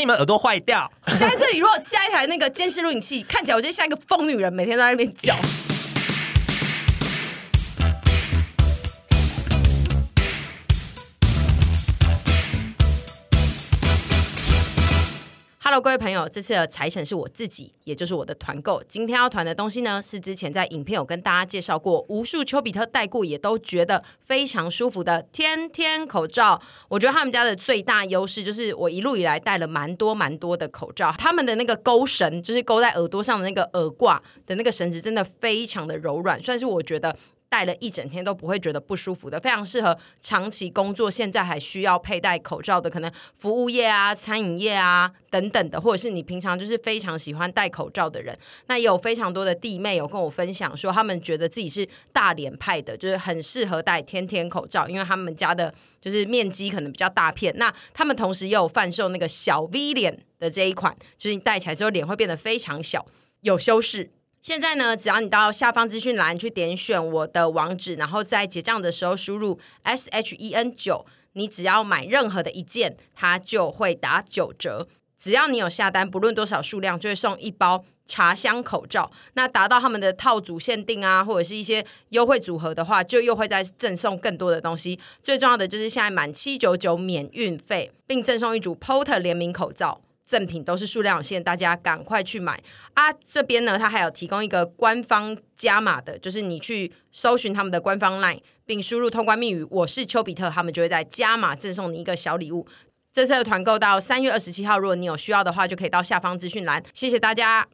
你们耳朵坏掉。现在这里如果加一台那个监视录影器，看起来我就像一个疯女人，每天在那边叫。各位朋友，这次的财神是我自己，也就是我的团购。今天要团的东西呢，是之前在影片有跟大家介绍过，无数丘比特戴过也都觉得非常舒服的天天口罩。我觉得他们家的最大优势就是，我一路以来戴了蛮多蛮多的口罩，他们的那个钩绳，就是钩在耳朵上的那个耳挂的那个绳子，真的非常的柔软，算是我觉得。戴了一整天都不会觉得不舒服的，非常适合长期工作，现在还需要佩戴口罩的，可能服务业啊、餐饮业啊等等的，或者是你平常就是非常喜欢戴口罩的人。那也有非常多的弟妹有跟我分享说，他们觉得自己是大脸派的，就是很适合戴天天口罩，因为他们家的就是面积可能比较大片。那他们同时也有贩售那个小 V 脸的这一款，就是你戴起来之后脸会变得非常小，有修饰。现在呢，只要你到下方资讯栏去点选我的网址，然后在结账的时候输入 S H E N 九，你只要买任何的一件，它就会打九折。只要你有下单，不论多少数量，就会送一包茶香口罩。那达到他们的套组限定啊，或者是一些优惠组合的话，就又会再赠送更多的东西。最重要的就是现在满七九九免运费，并赠送一组 Porter 联名口罩。赠品都是数量有限，大家赶快去买啊！这边呢，它还有提供一个官方加码的，就是你去搜寻他们的官方 LINE，并输入通关密语“我是丘比特”，他们就会在加码赠送你一个小礼物。这次的团购到三月二十七号，如果你有需要的话，就可以到下方资讯栏。谢谢大家。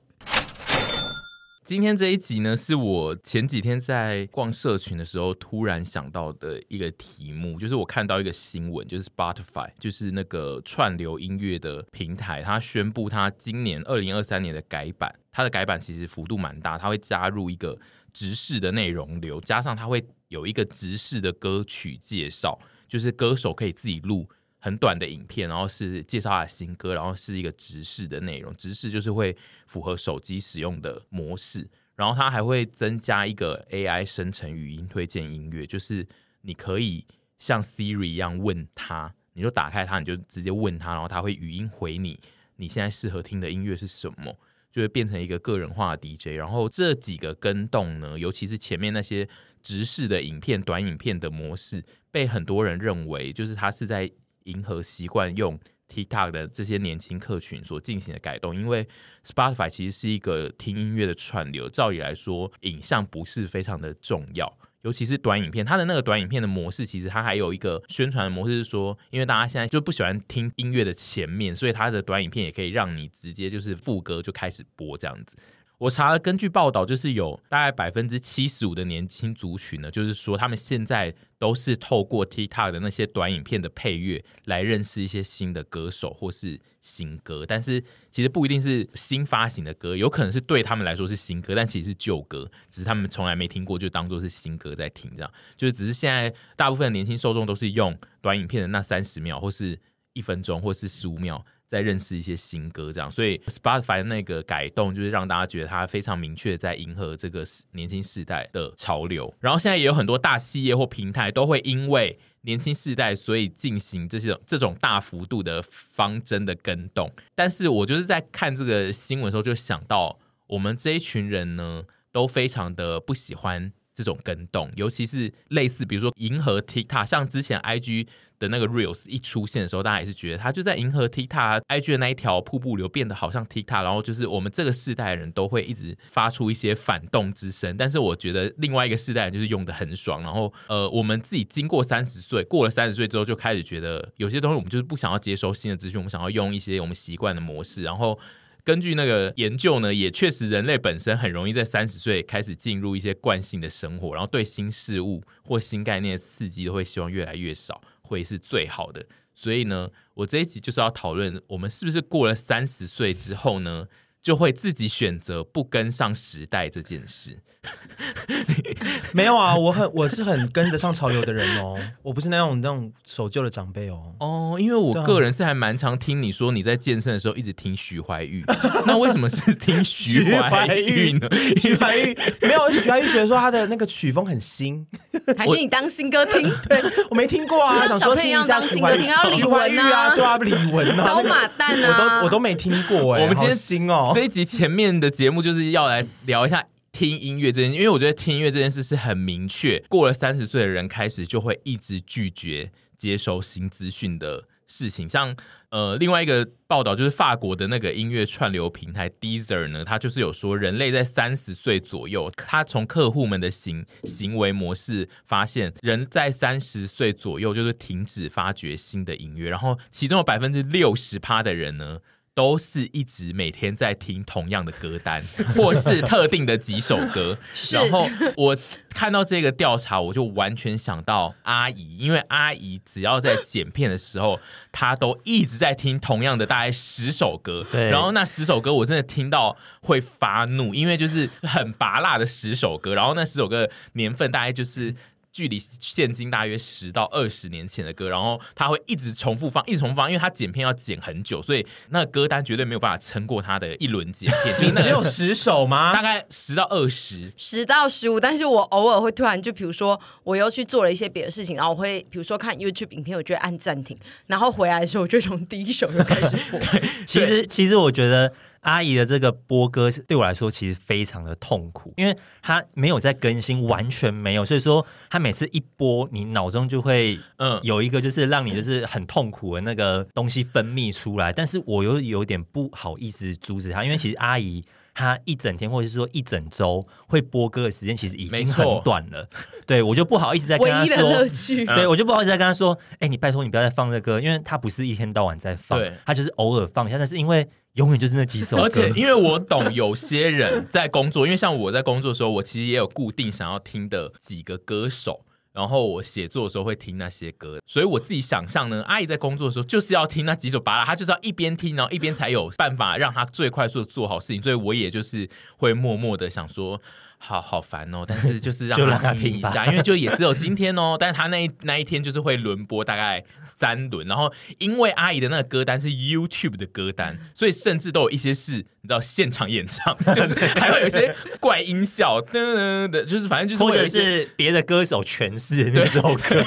今天这一集呢，是我前几天在逛社群的时候突然想到的一个题目，就是我看到一个新闻，就是 Spotify，就是那个串流音乐的平台，它宣布它今年二零二三年的改版，它的改版其实幅度蛮大，它会加入一个直视的内容流，加上它会有一个直视的歌曲介绍，就是歌手可以自己录。很短的影片，然后是介绍他新歌，然后是一个直视的内容，直视就是会符合手机使用的模式，然后它还会增加一个 AI 生成语音推荐音乐，就是你可以像 Siri 一样问他，你就打开它，你就直接问他，然后他会语音回你，你现在适合听的音乐是什么，就会变成一个个人化的 DJ。然后这几个更动呢，尤其是前面那些直视的影片、短影片的模式，被很多人认为就是它是在。迎合习惯用 TikTok 的这些年轻客群所进行的改动，因为 Spotify 其实是一个听音乐的串流，照理来说，影像不是非常的重要，尤其是短影片。它的那个短影片的模式，其实它还有一个宣传的模式，是说，因为大家现在就不喜欢听音乐的前面，所以它的短影片也可以让你直接就是副歌就开始播这样子。我查了，根据报道，就是有大概百分之七十五的年轻族群呢，就是说他们现在都是透过 TikTok 的那些短影片的配乐来认识一些新的歌手或是新歌，但是其实不一定是新发行的歌，有可能是对他们来说是新歌，但其实是旧歌，只是他们从来没听过，就当做是新歌在听，这样就是只是现在大部分的年轻受众都是用短影片的那三十秒或是一分钟或是十五秒。在认识一些新歌，这样，所以 Spotify 那个改动，就是让大家觉得它非常明确在迎合这个年轻世代的潮流。然后现在也有很多大企业或平台都会因为年轻世代，所以进行这些这种大幅度的方针的更动。但是我就是在看这个新闻的时候，就想到我们这一群人呢，都非常的不喜欢这种跟动，尤其是类似比如说银河 TikTok，像之前 IG。的那个 reels 一出现的时候，大家也是觉得它就在银河 TikTok IG 的那一条瀑布流变得好像 TikTok，然后就是我们这个世代的人都会一直发出一些反动之声。但是我觉得另外一个世代就是用得很爽。然后呃，我们自己经过三十岁，过了三十岁之后，就开始觉得有些东西我们就是不想要接收新的资讯，我们想要用一些我们习惯的模式。然后根据那个研究呢，也确实人类本身很容易在三十岁开始进入一些惯性的生活，然后对新事物或新概念刺激都会希望越来越少。会是最好的，所以呢，我这一集就是要讨论，我们是不是过了三十岁之后呢，就会自己选择不跟上时代这件事。没有啊，我很我是很跟得上潮流的人哦，我不是那种那种守旧的长辈哦。哦，因为我个人是还蛮常听你说你在健身的时候一直听徐怀钰，那为什么是听徐怀钰呢？徐怀钰没有，徐怀钰觉得说他的那个曲风很新，还是你当新歌听？对，我没听过啊，想说听一下徐怀钰，徐怀玉啊，对啊，李玟啊，走马蛋啊，我都我都没听过哎。我们今天新哦，这一集前面的节目就是要来聊一下。听音乐这件，因为我觉得听音乐这件事是很明确，过了三十岁的人开始就会一直拒绝接收新资讯的事情。像呃，另外一个报道就是法国的那个音乐串流平台 Deezer 呢，他就是有说，人类在三十岁左右，他从客户们的行行为模式发现，人在三十岁左右就是停止发掘新的音乐，然后其中有百分之六十趴的人呢。都是一直每天在听同样的歌单，或是特定的几首歌。然后我看到这个调查，我就完全想到阿姨，因为阿姨只要在剪片的时候，她都一直在听同样的大概十首歌。然后那十首歌我真的听到会发怒，因为就是很拔辣的十首歌。然后那十首歌年份大概就是。距离现今大约十到二十年前的歌，然后他会一直重复放，一直重复放，因为他剪片要剪很久，所以那个歌单绝对没有办法撑过他的一轮剪片。就只有十首吗？大概十到二十，十到十五。但是我偶尔会突然就比如说我又去做了一些别的事情，然后我会比如说看 YouTube 影片，我就会按暂停，然后回来的时候我就从第一首就开始播。对，其实其实我觉得。阿姨的这个播歌对我来说其实非常的痛苦，因为她没有在更新，完全没有，所以说她每次一播，你脑中就会嗯。有一个就是让你就是很痛苦的那个东西分泌出来，但是我又有点不好意思阻止她，因为其实阿姨她一整天或者是说一整周会播歌的时间其实已经很短了，对，我就不好意思再跟他说，对，我就不好意思再跟他说，哎，你拜托你不要再放这歌，因为他不是一天到晚在放，他就是偶尔放一下，但是因为。永远就是那几首歌，而且因为我懂有些人在工作，因为像我在工作的时候，我其实也有固定想要听的几个歌手，然后我写作的时候会听那些歌，所以我自己想象呢，阿姨在工作的时候就是要听那几首巴拉，她就是要一边听，然后一边才有办法让她最快速的做好事情，所以我也就是会默默的想说。好好烦哦，但是就是让 他听一下，因为就也只有今天哦。但是他那一那一天就是会轮播大概三轮，然后因为阿姨的那个歌单是 YouTube 的歌单，所以甚至都有一些是你知道现场演唱，就是还会有一些怪音效噔噔的，就是反正就是或者是别的歌手诠释那首歌，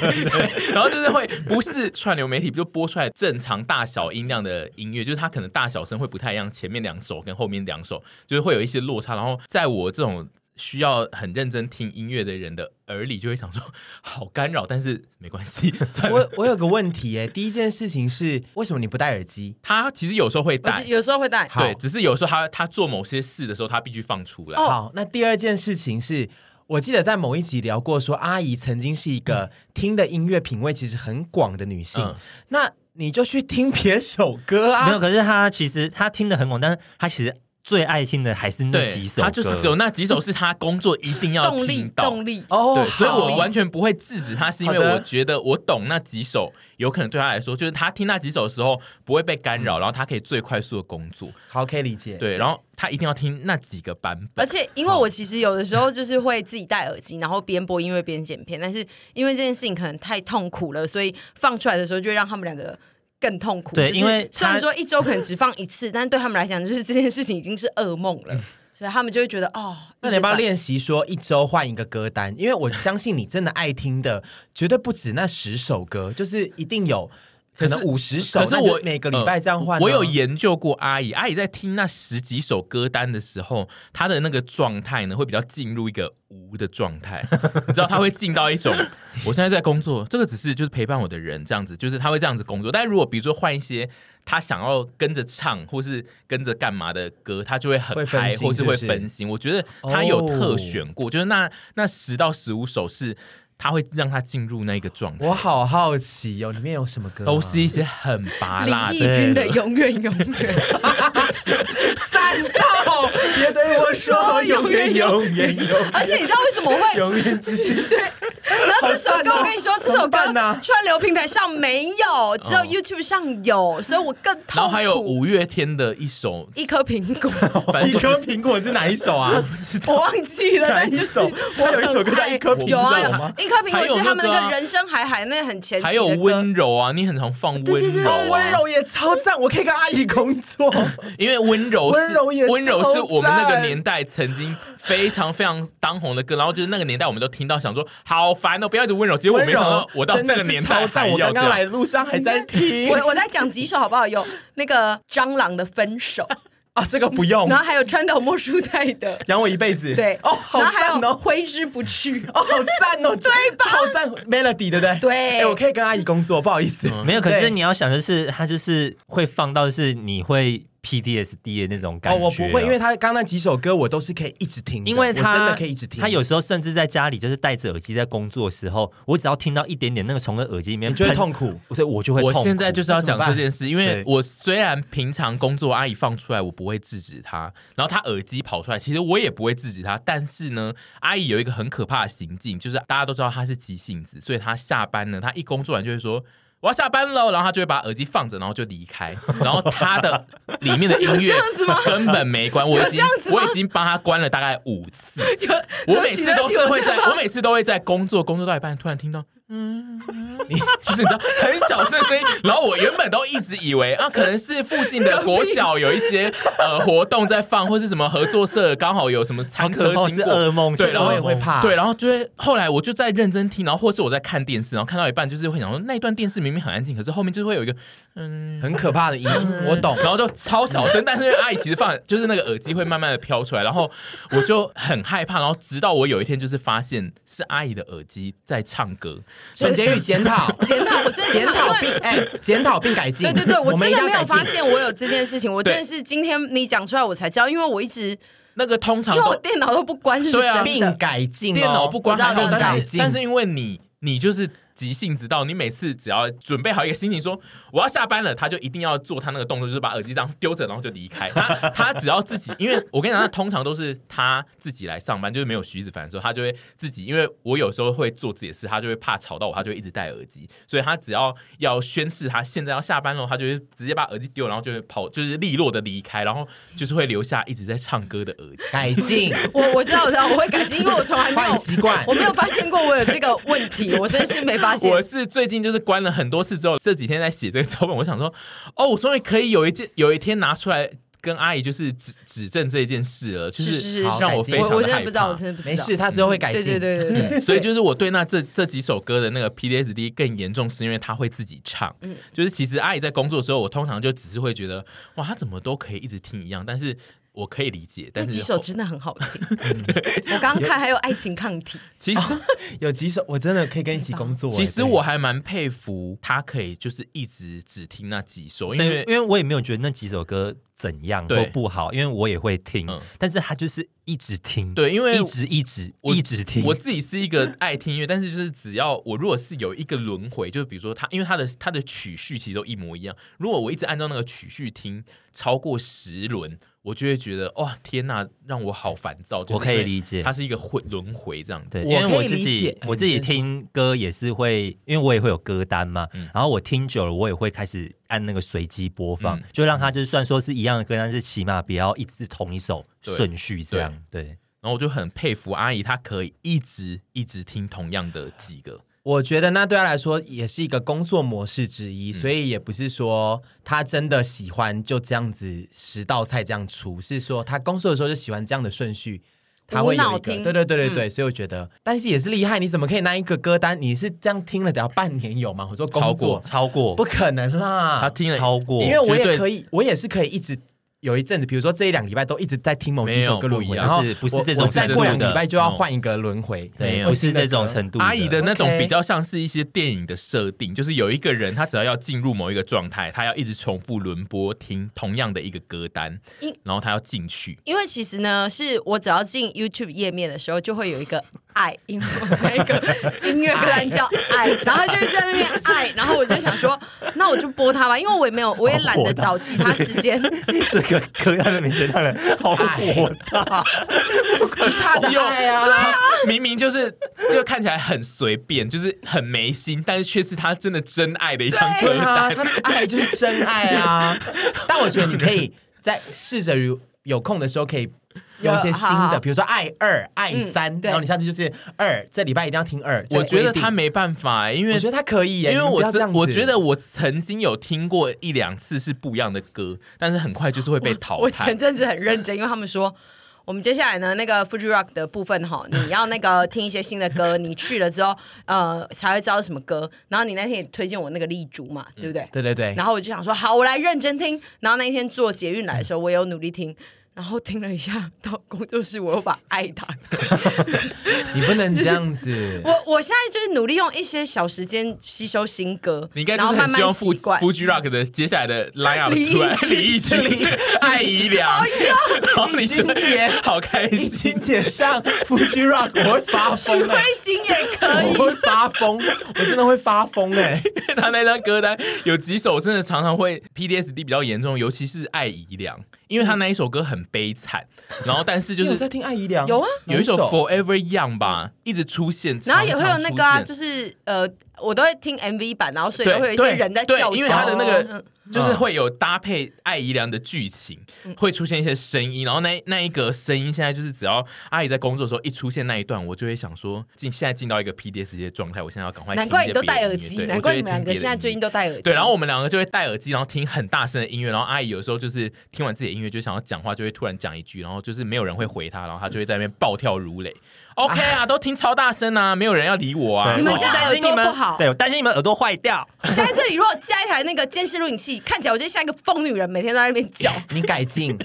然后就是会不是串流媒体就播出来正常大小音量的音乐，就是它可能大小声会不太一样，前面两首跟后面两首就是会有一些落差，然后在我这种。需要很认真听音乐的人的耳里就会想说好干扰，但是没关系。我我有个问题哎，第一件事情是为什么你不戴耳机？他其实有时候会戴，有时候会戴，对，只是有时候他他做某些事的时候，他必须放出来。好，那第二件事情是我记得在某一集聊过说，说阿姨曾经是一个听的音乐品味其实很广的女性，嗯、那你就去听别首歌啊。没有，可是她其实她听的很广，但是她其实。最爱听的还是那几首，他就是只有那几首是他工作一定要听到动力，动力对，所以我完全不会制止他，是因为我觉得我懂那几首，有可能对他来说，就是他听那几首的时候不会被干扰，然后他可以最快速的工作。好，可以理解。对，然后他一定要听那几个版本。而且，因为我其实有的时候就是会自己戴耳机，然后边播音乐边剪片，但是因为这件事情可能太痛苦了，所以放出来的时候就会让他们两个。更痛苦，对，因为虽然说一周可能只放一次，但是对他们来讲，就是这件事情已经是噩梦了，嗯、所以他们就会觉得哦，那你要不要练习说一周换一个歌单？因为我相信你真的爱听的绝对不止那十首歌，就是一定有。可能五十首，可是我每个礼拜这样换。我有研究过阿姨，阿姨在听那十几首歌单的时候，她的那个状态呢，会比较进入一个无的状态。你知道，她会进到一种，我现在在工作，这个只是就是陪伴我的人这样子，就是她会这样子工作。但是如果比如说换一些她想要跟着唱或是跟着干嘛的歌，她就会很嗨，或是会分心。我觉得她有特选过，就是那那十到十五首是。他会让他进入那个状态。我好好奇哦，里面有什么歌啊？都是一些很拔辣的。李翊君的永远永远，赞到别对我说永远永远永远。而且你知道为什么会永远只是对？然后这首歌我跟你说，这首歌串流平台上没有，只有 YouTube 上有，所以我更痛苦。然后还有五月天的一首《一颗苹果》，一颗苹果是哪一首啊？我忘记了，哪一首？我有一首歌叫《一颗苹果》有啊，一颗苹果是他们那个人生海海那很前期还有温柔啊，你很常放温柔，温柔也超赞，我可以跟阿姨工作，因为温柔是温柔也温柔是我们那个年代曾经非常非常当红的歌，然后就是那个年代我们都听到想说好烦哦，不要一直温柔。结果我没想到我到这个年代还要。我刚刚来的路上还在 听。我我在讲几首好不好？有那个蟑螂的分手啊，这个不用。然后还有川岛茉树代的养我一辈子。对哦，然后还有挥之不去哦，好赞哦，对吧？好赞，Melody 对不对？对，哎，我可以跟阿姨工作，不好意思，没有。可是你要想的是，他就是会放到是你会。PTSD 的那种感觉，哦，我不会，因为他刚刚那几首歌我都是可以一直听，因为他真的可以一直听。他有时候甚至在家里就是戴着耳机在工作的时候，我只要听到一点点那个从耳机里面，你就会痛苦，所以我就会痛苦。我现在就是要讲这件事，因为我虽然平常工作阿姨放出来，我不会制止他，然后他耳机跑出来，其实我也不会制止他。但是呢，阿姨有一个很可怕的行径，就是大家都知道他是急性子，所以他下班呢，他一工作完就会说。我要下班喽，然后他就会把耳机放着，然后就离开。然后他的里面的音乐根本没关，我已经我已经帮他关了大概五次。我每次都是会在，我每次都会在工作工作到一半，突然听到。嗯，你就是你知道很小声的声音，然后我原本都一直以为啊，可能是附近的 国小有一些呃活动在放，或是什么合作社刚好有什么餐车经过，是噩梦，对，然后我也会怕，对，然后就会后来我就在认真听，然后或是我在看电视，然后看到一半就是会想说，那一段电视明明很安静，可是后面就是会有一个嗯很可怕的音，我懂，然后就超小声，但是因为阿姨其实放就是那个耳机会慢慢的飘出来，然后我就很害怕，然后直到我有一天就是发现是阿姨的耳机在唱歌。沈婕妤检讨，检讨，我真的检讨并哎，检讨并改进。对对对，我真的没有发现我有这件事情，我真的是今天你讲出来我才知道，因为我一直那个通常因为我电脑都不关，是真的。并改进，电脑不关还能改进，但是因为你，你就是。急性子到你每次只要准备好一个心情，说我要下班了，他就一定要做他那个动作，就是把耳机这样丢着，然后就离开。他 他只要自己，因为我跟你讲，他通常都是他自己来上班，就是没有徐子凡的时候，他就会自己。因为我有时候会做自己的事，他就会怕吵到我，他就会一直戴耳机。所以他只要要宣誓他现在要下班了，他就会直接把耳机丢，然后就会跑，就是利落的离开，然后就是会留下一直在唱歌的耳机。改进，我我知道我知道我会改进，因为我从来没有习惯，我没有发现过我有这个问题，我真是没。我是最近就是关了很多次之后，这几天在写这个脚本，我想说，哦，我终于可以有一件有一天拿出来跟阿姨就是指指正这件事了，就是让我非常的害怕。我真的不知道，我真的不知道。没事，他之后会改进。对对对对对。所以就是我对那这这几首歌的那个 PTSD 更严重，是因为他会自己唱。嗯，就是其实阿姨在工作的时候，我通常就只是会觉得，哇，他怎么都可以一直听一样，但是。我可以理解，但是几首真的很好听。我刚刚看还有《爱情抗体》，其实 有几首我真的可以跟你一起工作。其实我还蛮佩服他，可以就是一直只听那几首，因为因为我也没有觉得那几首歌怎样都不好，因为我也会听，但是他就是一直听，对，因为一直一直一直听。我自己是一个爱听音乐，但是就是只要我如果是有一个轮回，就是比如说他，因为他的他的曲序其实都一模一样，如果我一直按照那个曲序听超过十轮。我就会觉得哇天呐，让我好烦躁。我可以理解，它是一个回轮回这样。对，因为我自己我自己听歌也是会，因为我也会有歌单嘛。嗯、然后我听久了，我也会开始按那个随机播放，嗯、就让它就算说是一样的歌单，但是起码不要一直同一首顺序这样。对。对然后我就很佩服阿姨，她可以一直一直听同样的几个。我觉得那对他来说也是一个工作模式之一，嗯、所以也不是说他真的喜欢就这样子十道菜这样出，是说他工作的时候就喜欢这样的顺序，他会有一个对对对对对，嗯、所以我觉得，但是也是厉害，你怎么可以拿一个歌单你是这样听了得要半年有吗？我说工作超过超过不可能啦，他听了超过，因为我也可以，我也是可以一直。有一阵子，比如说这一两个礼拜都一直在听某几首歌轮回，然后不是这种，再过两个礼拜就要换一个轮回，对，不是这种程度。阿姨的那种比较像是一些电影的设定，就是有一个人他只要要进入某一个状态，他要一直重复轮播听同样的一个歌单，然后他要进去。因为其实呢，是我只要进 YouTube 页面的时候，就会有一个爱，因为那个 音乐歌单叫爱，然后他就是在那边爱，然后我就想说，那我就播他吧，因为我也没有，我也懒得找其他时间。这个歌单的名字让人好火大，是他的爱啊，啊明明就是就看起来很随便，就是很没心，但是却是他真的真爱的一张歌单，啊、他的爱就是真爱啊！但我觉得你可以在试着有有空的时候可以。有一些新的，比如说爱二、爱三，嗯、然后你下次就是二，这礼拜一定要听二。我觉得他没办法，因为我觉得他可以耶，因为我这样，我觉得我曾经有听过一两次是不一样的歌，但是很快就是会被 淘汰。我，前阵子很认真，因为他们说我们接下来呢，那个 Fuji Rock 的部分哈，你要那个听一些新的歌，你去了之后，呃，才会知道什么歌。然后你那天也推荐我那个丽珠嘛，对不对？嗯、对对对。然后我就想说，好，我来认真听。然后那一天坐捷运来的时候，我也有努力听。然后听了一下，到工作室我又把爱打开。你不能这样子。就是、我我现在就是努力用一些小时间吸收新歌，你应该就是很希望富富 G Rock 的接下来的 line up 出来，李翊君、艾怡良，李俊杰，好开心。李心洁上 Fuji Rock，我会发疯。许慧欣也可以，我会发疯，我真的会发疯哎！他那张歌单有几首真的常常会 PDSD 比较严重，尤其是艾怡良。因为他那一首歌很悲惨，然后但是就是在听艾怡良，有啊，有一首 Forever Young 吧，一直出现，然后也会有那个啊，就是呃，我都会听 MV 版，然后所以都会有一些人在叫，因为他的那个。就是会有搭配艾怡良的剧情，嗯、会出现一些声音，然后那那一个声音现在就是只要阿姨在工作的时候一出现那一段，我就会想说进现在进到一个 PDS 的状态，我现在要赶快。难怪你都戴耳机，难怪你们两个现在最近都戴耳机。对，然后我们两个就会戴耳机，然后听很大声的音乐，然后阿姨有时候就是听完自己的音乐就想要讲话，就会突然讲一句，然后就是没有人会回她，然后她就会在那边暴跳如雷。OK 啊，都听超大声啊，没有人要理我啊。你们现在耳朵不好，对，我担心你们耳朵坏掉。现在这里如果加一台那个监视录影器，看起来我就像一个疯女人，每天在那边叫。你改进，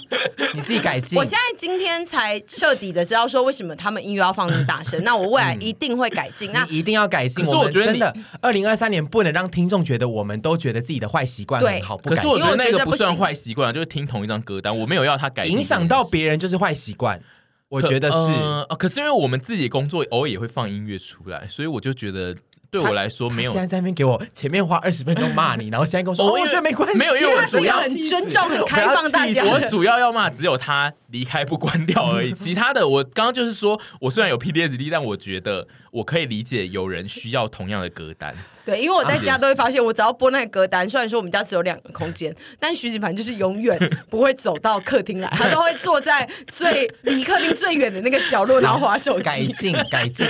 你自己改进。我现在今天才彻底的知道说为什么他们音乐要放那么大声。那我未来一定会改进。那一定要改进。可是我觉得真的，二零二三年不能让听众觉得我们都觉得自己的坏习惯很好。不改。可是我觉得那个不算坏习惯，就是听同一张歌单，我没有要他改。影响到别人就是坏习惯。我觉得是，呃，可是因为我们自己工作偶尔也会放音乐出来，所以我就觉得对我来说没有。现在在那边给我前面花二十分钟骂你，然后现在跟我说，我觉得没关系，没有，因为我主要很尊重、很开放大家。我主要要骂只有他离开不关掉而已，其他的我刚刚就是说我虽然有 PDSD，但我觉得我可以理解有人需要同样的歌单。对，因为我在家都会发现，我只要播那个歌单，虽然说我们家只有两个空间，但徐子凡就是永远不会走到客厅来，他都会坐在最离客厅最远的那个角落，然后滑手机。改进，改进，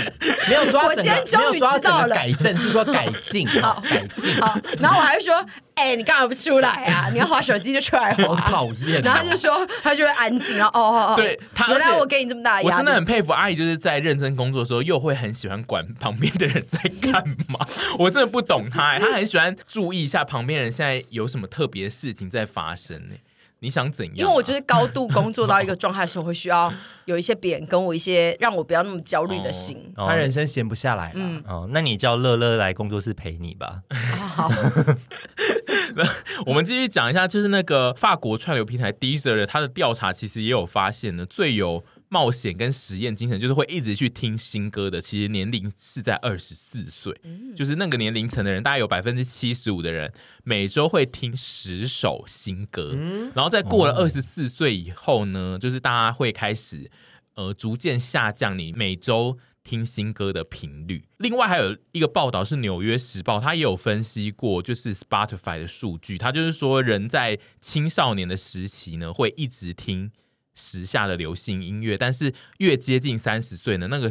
没有说，我今天终于知道了，改正是说改进，好，改进，好，然后我还会说。哎、欸，你干嘛不出来啊？你要划手机就出来划。好讨厌、啊。然后他就说，他就会安静。然后哦哦哦，对，他原来我给你这么大压力。我真的很佩服阿姨，就是在认真工作的时候，又会很喜欢管旁边的人在干嘛。我真的不懂她、欸，她很喜欢注意一下旁边人现在有什么特别的事情在发生呢、欸？你想怎样、啊？因为我觉得高度工作到一个状态的时候，会需要有一些别人跟我一些让我不要那么焦虑的心。哦、他人生闲不下来了。嗯、哦，那你叫乐乐来工作室陪你吧。好。我们继续讲一下，就是那个法国串流平台 Deezer 他的调查，其实也有发现呢，最有冒险跟实验精神，就是会一直去听新歌的，其实年龄是在二十四岁，嗯、就是那个年龄层的人，大概有百分之七十五的人每周会听十首新歌，嗯、然后在过了二十四岁以后呢，哦、就是大家会开始呃逐渐下降你每周。听新歌的频率。另外还有一个报道是《纽约时报》，他也有分析过，就是 Spotify 的数据。他就是说，人在青少年的时期呢，会一直听时下的流行音乐，但是越接近三十岁呢，那个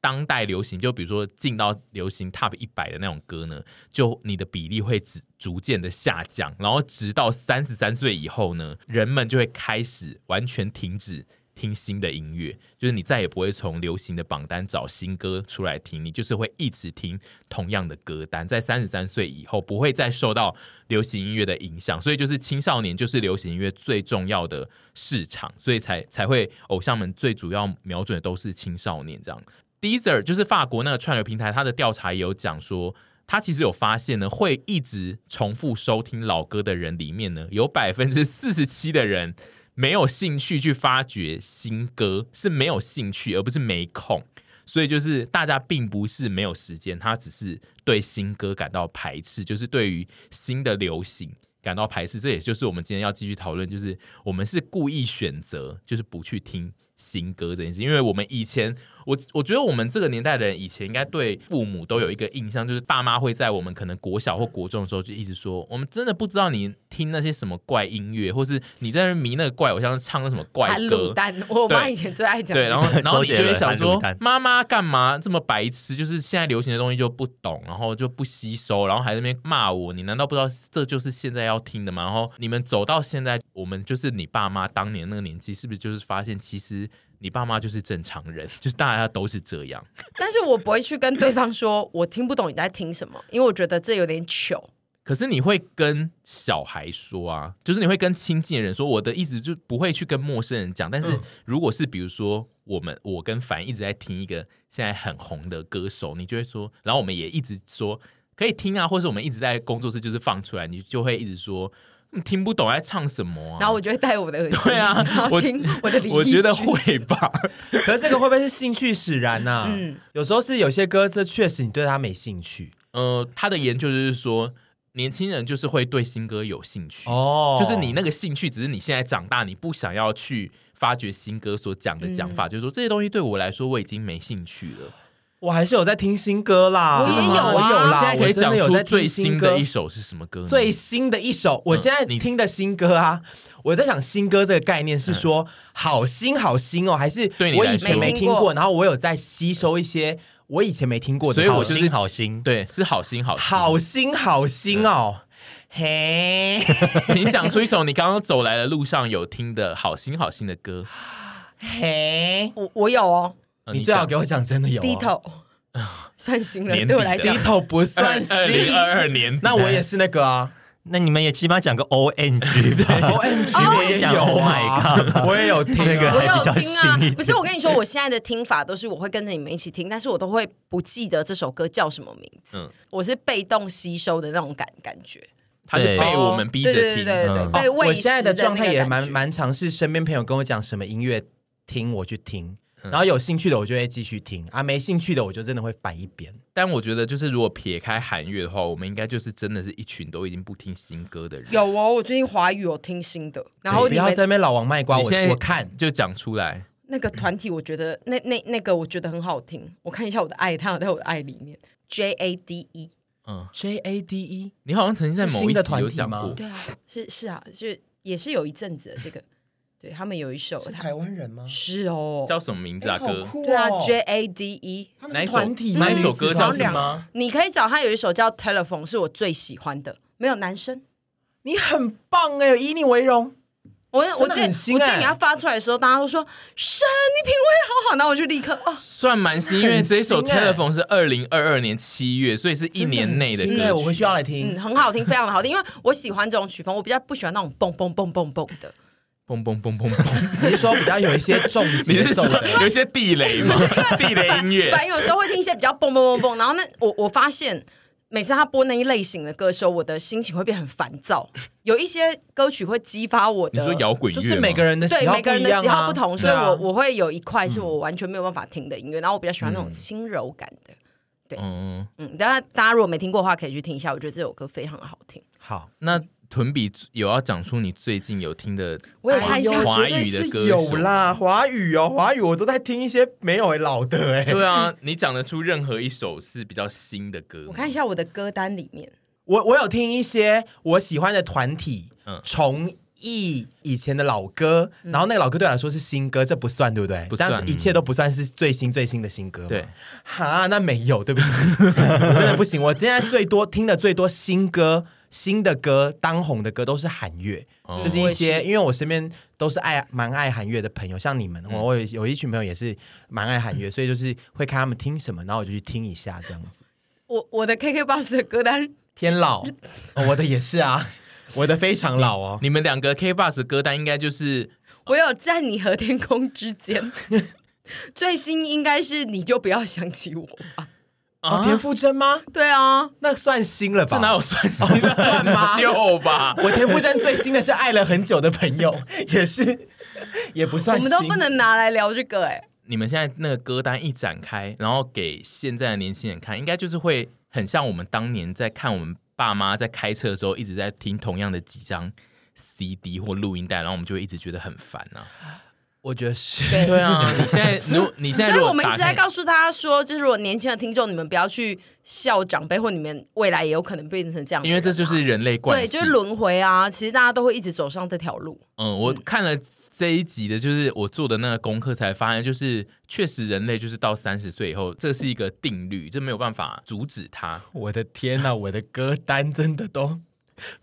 当代流行，就比如说进到流行 Top 一百的那种歌呢，就你的比例会逐逐渐的下降，然后直到三十三岁以后呢，人们就会开始完全停止。听新的音乐，就是你再也不会从流行的榜单找新歌出来听，你就是会一直听同样的歌单。在三十三岁以后，不会再受到流行音乐的影响，所以就是青少年就是流行音乐最重要的市场，所以才才会偶像们最主要瞄准的都是青少年。这样，Deezer 就是法国那个串流平台，他的调查也有讲说，他其实有发现呢，会一直重复收听老歌的人里面呢，有 百分之四十七的人。没有兴趣去发掘新歌，是没有兴趣，而不是没空。所以就是大家并不是没有时间，他只是对新歌感到排斥，就是对于新的流行感到排斥。这也就是我们今天要继续讨论，就是我们是故意选择，就是不去听新歌这件事，因为我们以前。我我觉得我们这个年代的人以前应该对父母都有一个印象，就是爸妈会在我们可能国小或国中的时候就一直说，我们真的不知道你听那些什么怪音乐，或是你在那迷那个怪偶像唱那什么怪歌。卤蛋，我妈以前最爱讲。对，然后然后你就会想说，妈妈干嘛这么白痴？就是现在流行的东西就不懂，然后就不吸收，然后还在那边骂我。你难道不知道这就是现在要听的吗？然后你们走到现在，我们就是你爸妈当年那个年纪，是不是就是发现其实？你爸妈就是正常人，就是大家都是这样。但是我不会去跟对方说，我听不懂你在听什么，因为我觉得这有点糗。可是你会跟小孩说啊，就是你会跟亲近的人说，我的意思就不会去跟陌生人讲。但是如果是比如说我们，我跟凡一直在听一个现在很红的歌手，你就会说，然后我们也一直说可以听啊，或者我们一直在工作室就是放出来，你就会一直说。听不懂在唱什么啊？然后我就会戴我的耳机，对啊，我听我的。我觉得会吧，可是这个会不会是兴趣使然呢、啊？嗯，有时候是有些歌，这确实你对他没兴趣。呃，他的研究就是说，年轻人就是会对新歌有兴趣哦，就是你那个兴趣，只是你现在长大，你不想要去发掘新歌所讲的讲法，嗯、就是说这些东西对我来说，我已经没兴趣了。我还是有在听新歌啦，我也有啊，我有啦。现在可以讲出最新的一首是什么歌？最新的一首，我现在听的新歌啊，我在想新歌这个概念是说好新好新哦，还是我以前没听过，然后我有在吸收一些我以前没听过的，所以我就是好新，对，是好新好好新好新哦。嘿，请讲出一首你刚刚走来的路上有听的好新好新的歌。嘿，我我有哦。你最好给我讲真的有低头 算新了，对我来讲低头不算新。二零二二年，那我也是那个啊。那你们也起码讲个 O M G，O M G 我也有，Oh my God，我也有听那个，我有听啊。不是我跟你说，我现在的听法都是我会跟着你们一起听，但是我都会不记得这首歌叫什么名字。我是被动吸收的那种感感觉，他是被我们逼着听。对对对，我现在的状态也蛮蛮尝试，身边朋友跟我讲什么音乐听，我去听。然后有兴趣的我就会继续听啊，没兴趣的我就真的会反一边。但我觉得就是如果撇开韩乐的话，我们应该就是真的是一群都已经不听新歌的人。有哦，我最近华语有听新的。然后你不要在那边老王卖瓜，我我看就讲出来。那个团体我觉得那那那个我觉得很好听，我看一下我的爱，它有在我的爱里面。J A D E，嗯，J A D E，你好像曾经在某一集有讲过。对啊，是是啊，就也是有一阵子的这个。对他们有一首，台湾人吗？是哦，叫什么名字啊？歌？对啊，J A D E，哪一团体？哪一首歌叫什么？你可以找他有一首叫《Telephone》，是我最喜欢的。没有男生，你很棒哎，以你为荣。我我在我在你要发出来的时候，大家都说神，你品味好好，那我就立刻哦，算蛮新，因为这一首《Telephone》是二零二二年七月，所以是一年内的歌，我会需要来听。嗯，很好听，非常的好听，因为我喜欢这种曲风，我比较不喜欢那种蹦蹦蹦蹦蹦的。嘣嘣嘣嘣嘣！你是说比较有一些重节奏的，有一些地雷吗？地雷音乐。反正有时候会听一些比较嘣嘣嘣嘣，然后那我我发现每次他播那一类型的歌的时候，我的心情会变很烦躁。有一些歌曲会激发我的，你说摇滚乐，就是每个人的喜好不每个人的喜好不同，所以我我会有一块是我完全没有办法听的音乐，然后我比较喜欢那种轻柔感的。对，嗯嗯，大家大家如果没听过的话，可以去听一下，我觉得这首歌非常的好听。好，那。屯比有要讲出你最近有听的，我也看一下华语的歌有啦，华语哦，华语我都在听一些没有老的哎。对啊，你讲得出任何一首是比较新的歌？我看一下我的歌单里面，我我有听一些我喜欢的团体，嗯，重译以前的老歌，然后那个老歌对我来说是新歌，这不算对不对？不算，一切都不算是最新最新的新歌。对，哈，那没有，对不起，真的不行。我现在最多听的最多新歌。新的歌当红的歌都是韩乐，哦、就是一些，因为我身边都是爱蛮爱韩乐的朋友，像你们，嗯、我有有一群朋友也是蛮爱韩乐，所以就是会看他们听什么，然后我就去听一下这样子。我我的 KKBOX 的歌单偏老，哦，我的也是啊，我的非常老哦。你们两个 KKBOX 歌单应该就是我有在你和天空之间，最新应该是你就不要想起我吧。哦，田馥甄吗？对啊，那算新了吧？这哪有算新的？算吗？旧吧。我田馥甄最新的是爱了很久的朋友，也是也不算。我们都不能拿来聊这个哎。你们现在那个歌单一展开，然后给现在的年轻人看，应该就是会很像我们当年在看我们爸妈在开车的时候一直在听同样的几张 CD 或录音带，然后我们就会一直觉得很烦呐、啊。我觉得是对啊，你现在如你现在，所以我们一直在告诉大家说，就是如果年轻的听众，你们不要去笑长辈，或你们未来也有可能变成这样，因为这就是人类惯性，对，就是轮回啊。其实大家都会一直走上这条路。嗯，我看了这一集的，就是我做的那个功课，才发现，就是确实人类就是到三十岁以后，这是一个定律，这没有办法阻止它。我的天哪，我的歌单真的都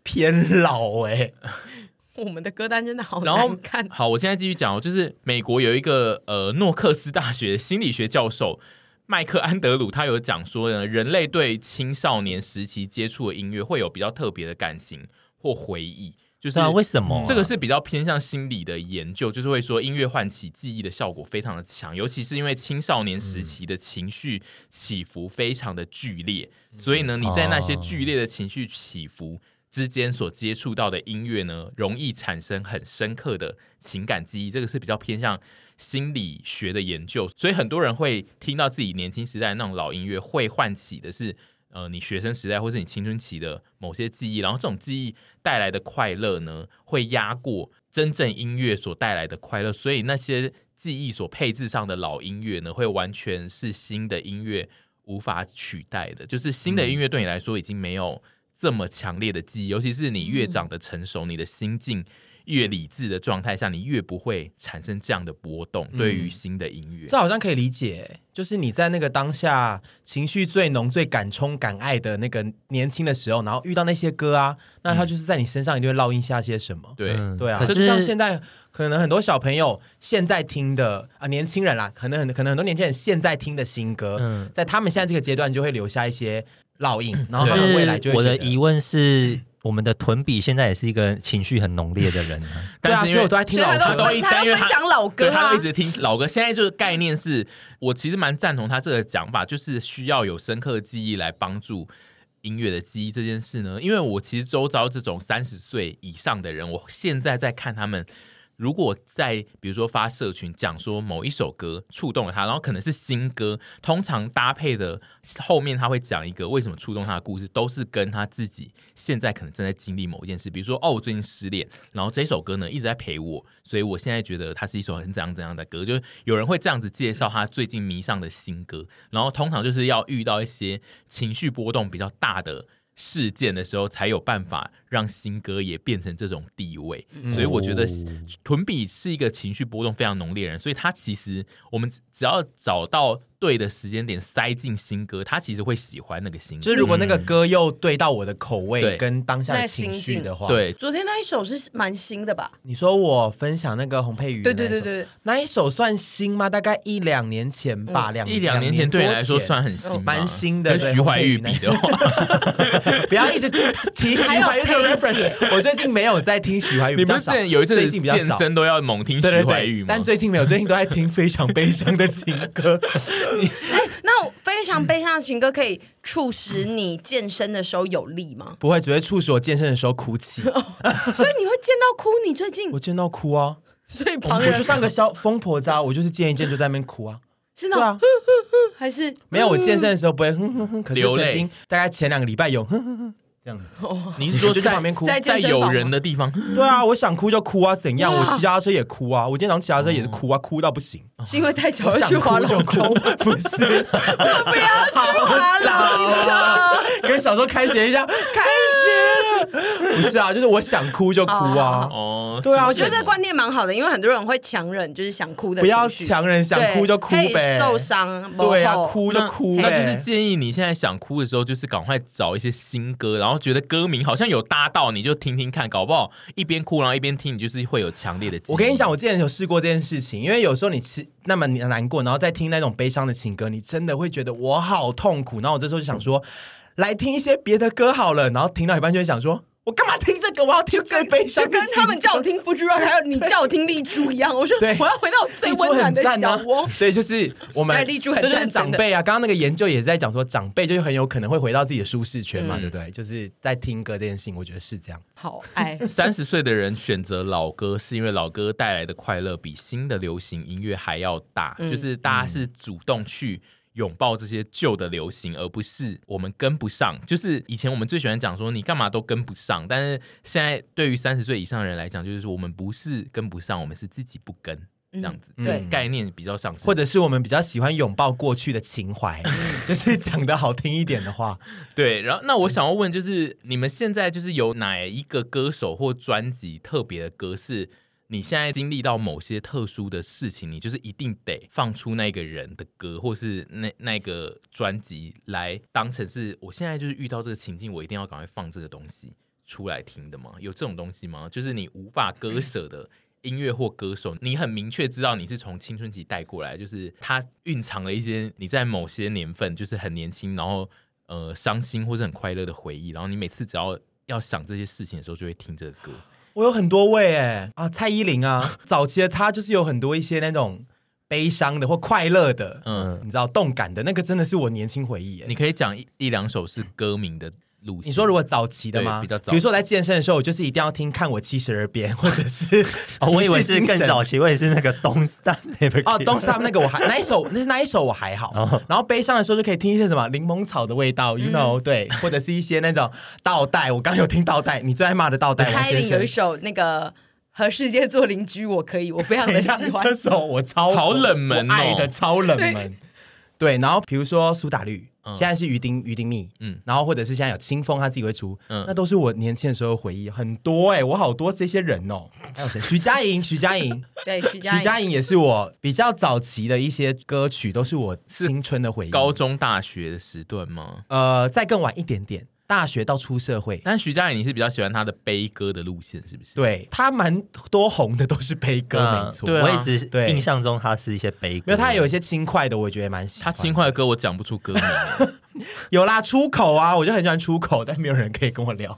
偏老哎、欸。我们的歌单真的好难看。好，我现在继续讲哦，就是美国有一个呃诺克斯大学心理学教授麦克安德鲁，他有讲说呢，人类对青少年时期接触的音乐会有比较特别的感情或回忆，就是为什么？这个是比较偏向心理的研究，就是会说音乐唤起记忆的效果非常的强，尤其是因为青少年时期的情绪起伏非常的剧烈，所以呢，你在那些剧烈的情绪起伏。之间所接触到的音乐呢，容易产生很深刻的情感记忆。这个是比较偏向心理学的研究，所以很多人会听到自己年轻时代那种老音乐，会唤起的是呃你学生时代或是你青春期的某些记忆。然后这种记忆带来的快乐呢，会压过真正音乐所带来的快乐。所以那些记忆所配置上的老音乐呢，会完全是新的音乐无法取代的。就是新的音乐对你来说已经没有。这么强烈的记忆，尤其是你越长得成熟，嗯、你的心境越理智的状态下，你越不会产生这样的波动。嗯、对于新的音乐，这好像可以理解，就是你在那个当下情绪最浓、最敢冲敢爱的那个年轻的时候，然后遇到那些歌啊，那它就是在你身上一定会烙印下些什么。对、嗯、对啊，可是就像现在可能很多小朋友现在听的啊，年轻人啦，可能很可能很多年轻人现在听的新歌，嗯、在他们现在这个阶段就会留下一些。烙印，然后是未来就我的疑问是，我们的屯比现在也是一个情绪很浓烈的人，对啊，所以我都在听老歌，都一单元讲老歌，他一直听老歌。现在就是概念是，我其实蛮赞同他这个讲法，就是需要有深刻记忆来帮助音乐的记忆这件事呢。因为我其实周遭这种三十岁以上的人，我现在在看他们。如果在比如说发社群讲说某一首歌触动了他，然后可能是新歌，通常搭配的后面他会讲一个为什么触动他的故事，都是跟他自己现在可能正在经历某一件事，比如说哦，我最近失恋，然后这首歌呢一直在陪我，所以我现在觉得它是一首很怎样怎样的歌，就是有人会这样子介绍他最近迷上的新歌，然后通常就是要遇到一些情绪波动比较大的事件的时候，才有办法让新歌也变成这种地位，嗯、所以我觉得屯比是一个情绪波动非常浓烈的人，所以他其实我们只要找到。对的时间点塞进新歌，他其实会喜欢那个新歌。就是如果那个歌又对到我的口味跟当下的情绪的话，对。昨天那一首是蛮新的吧？你说我分享那个洪佩瑜，对对对对，那一首算新吗？大概一两年前吧，两一两年前对你来说算很新，蛮新的。跟徐怀钰比的话，不要一直提徐 怀钰的 reference。我最近没有在听徐怀钰，你不是有一阵子健身都要猛听徐怀钰吗？但最近没有，最近都在听非常悲伤的情歌。哎，那非常悲伤的情歌可以促使你健身的时候有力吗？不会，只会促使我健身的时候哭泣。哦、所以你会见到哭？你最近我见到哭啊！所以旁人我就上个小疯婆子啊，我就是见一见就在那边哭啊。是那种，对啊，还是没有？我健身的时候不会哼哼哼，可是曾经大概前两个礼拜有哼哼哼。这样子，你是说就在旁边哭，在有人的地方？对啊，我想哭就哭啊，怎样？我骑脚踏车也哭啊，我今天早上骑脚踏车也是哭啊，哭到不行。是因为太久去划 龙舟？不是，我不要去划龙舟。跟小时候开学一样，开。不是啊，就是我想哭就哭啊。哦，对啊，我觉得这个观念蛮好的，因为很多人会强忍，就是想哭的。不要强忍，想哭就哭呗。受伤，对啊，哭就哭。那就是建议你现在想哭的时候，就是赶快找一些新歌，然后。然后觉得歌名好像有搭到，你就听听看，搞不好一边哭然后一边听，你就是会有强烈的。我跟你讲，我之前有试过这件事情，因为有时候你吃那么难过，然后再听那种悲伤的情歌，你真的会觉得我好痛苦。然后我这时候就想说，来听一些别的歌好了。然后听到一半就会想说，我干嘛听这个？我要听最悲伤的。就跟他们叫我听 Fuji Rock，还有你叫我听丽珠一样。我说我要回到最温暖的小窝。对，就是我们 丽珠很，这就是长辈啊。刚刚那个研究也是在讲说，长辈就很有可能会回到自己的舒适圈嘛，对不对？就是在听歌这件事情，我觉得是这样。好爱 三十岁的人选择老歌，是因为老歌带来的快乐比新的流行音乐还要大。就是大家是主动去。拥抱这些旧的流行，而不是我们跟不上。就是以前我们最喜欢讲说，你干嘛都跟不上。但是现在对于三十岁以上的人来讲，就是说我们不是跟不上，我们是自己不跟这样子。嗯、对，概念比较上，或者是我们比较喜欢拥抱过去的情怀，就是讲的好听一点的话。对，然后那我想要问，就是你们现在就是有哪一个歌手或专辑特别的歌是？你现在经历到某些特殊的事情，你就是一定得放出那个人的歌，或是那那个专辑来当成是，我现在就是遇到这个情境，我一定要赶快放这个东西出来听的吗？有这种东西吗？就是你无法割舍的音乐或歌手，你很明确知道你是从青春期带过来，就是它蕴藏了一些你在某些年份就是很年轻，然后呃伤心或是很快乐的回忆，然后你每次只要要想这些事情的时候，就会听这个歌。我有很多位哎啊，蔡依林啊，早期的她就是有很多一些那种悲伤的或快乐的，嗯，你知道动感的那个真的是我年轻回忆。你可以讲一一两首是歌名的。你说如果早期的吗？比较早。比如说我在健身的时候，我就是一定要听《看我七十二变》，或者是我以为是更早期，我也是那个 Don't Stop 那个哦，Don't Stop 那个我还那一首那是那一首我还好。然后悲伤的时候就可以听一些什么柠檬草的味道，You know，对，或者是一些那种倒带。我刚有听倒带，你最爱骂的倒带。蔡依林有一首那个和世界做邻居，我可以，我非常的喜欢这首，我超好冷门，爱的超冷门。对，然后比如说苏打绿。现在是于丁于丁蜜，嗯，然后或者是现在有清风，他自己会出，嗯，那都是我年轻的时候回忆很多哎、欸，我好多这些人哦，还有谁？徐佳莹，徐佳莹，对，徐佳，徐佳莹也是我比较早期的一些歌曲，都是我青春的回忆。高中、大学的时段吗？呃，再更晚一点点。大学到出社会，但徐佳莹你是比较喜欢她的悲歌的路线，是不是？对，她蛮多红的都是悲歌，没错。对，我一直印象中她是一些悲歌，因为她有一些轻快的，我觉得蛮喜欢。她轻快的歌我讲不出歌名。有啦，出口啊，我就很喜欢出口，但没有人可以跟我聊。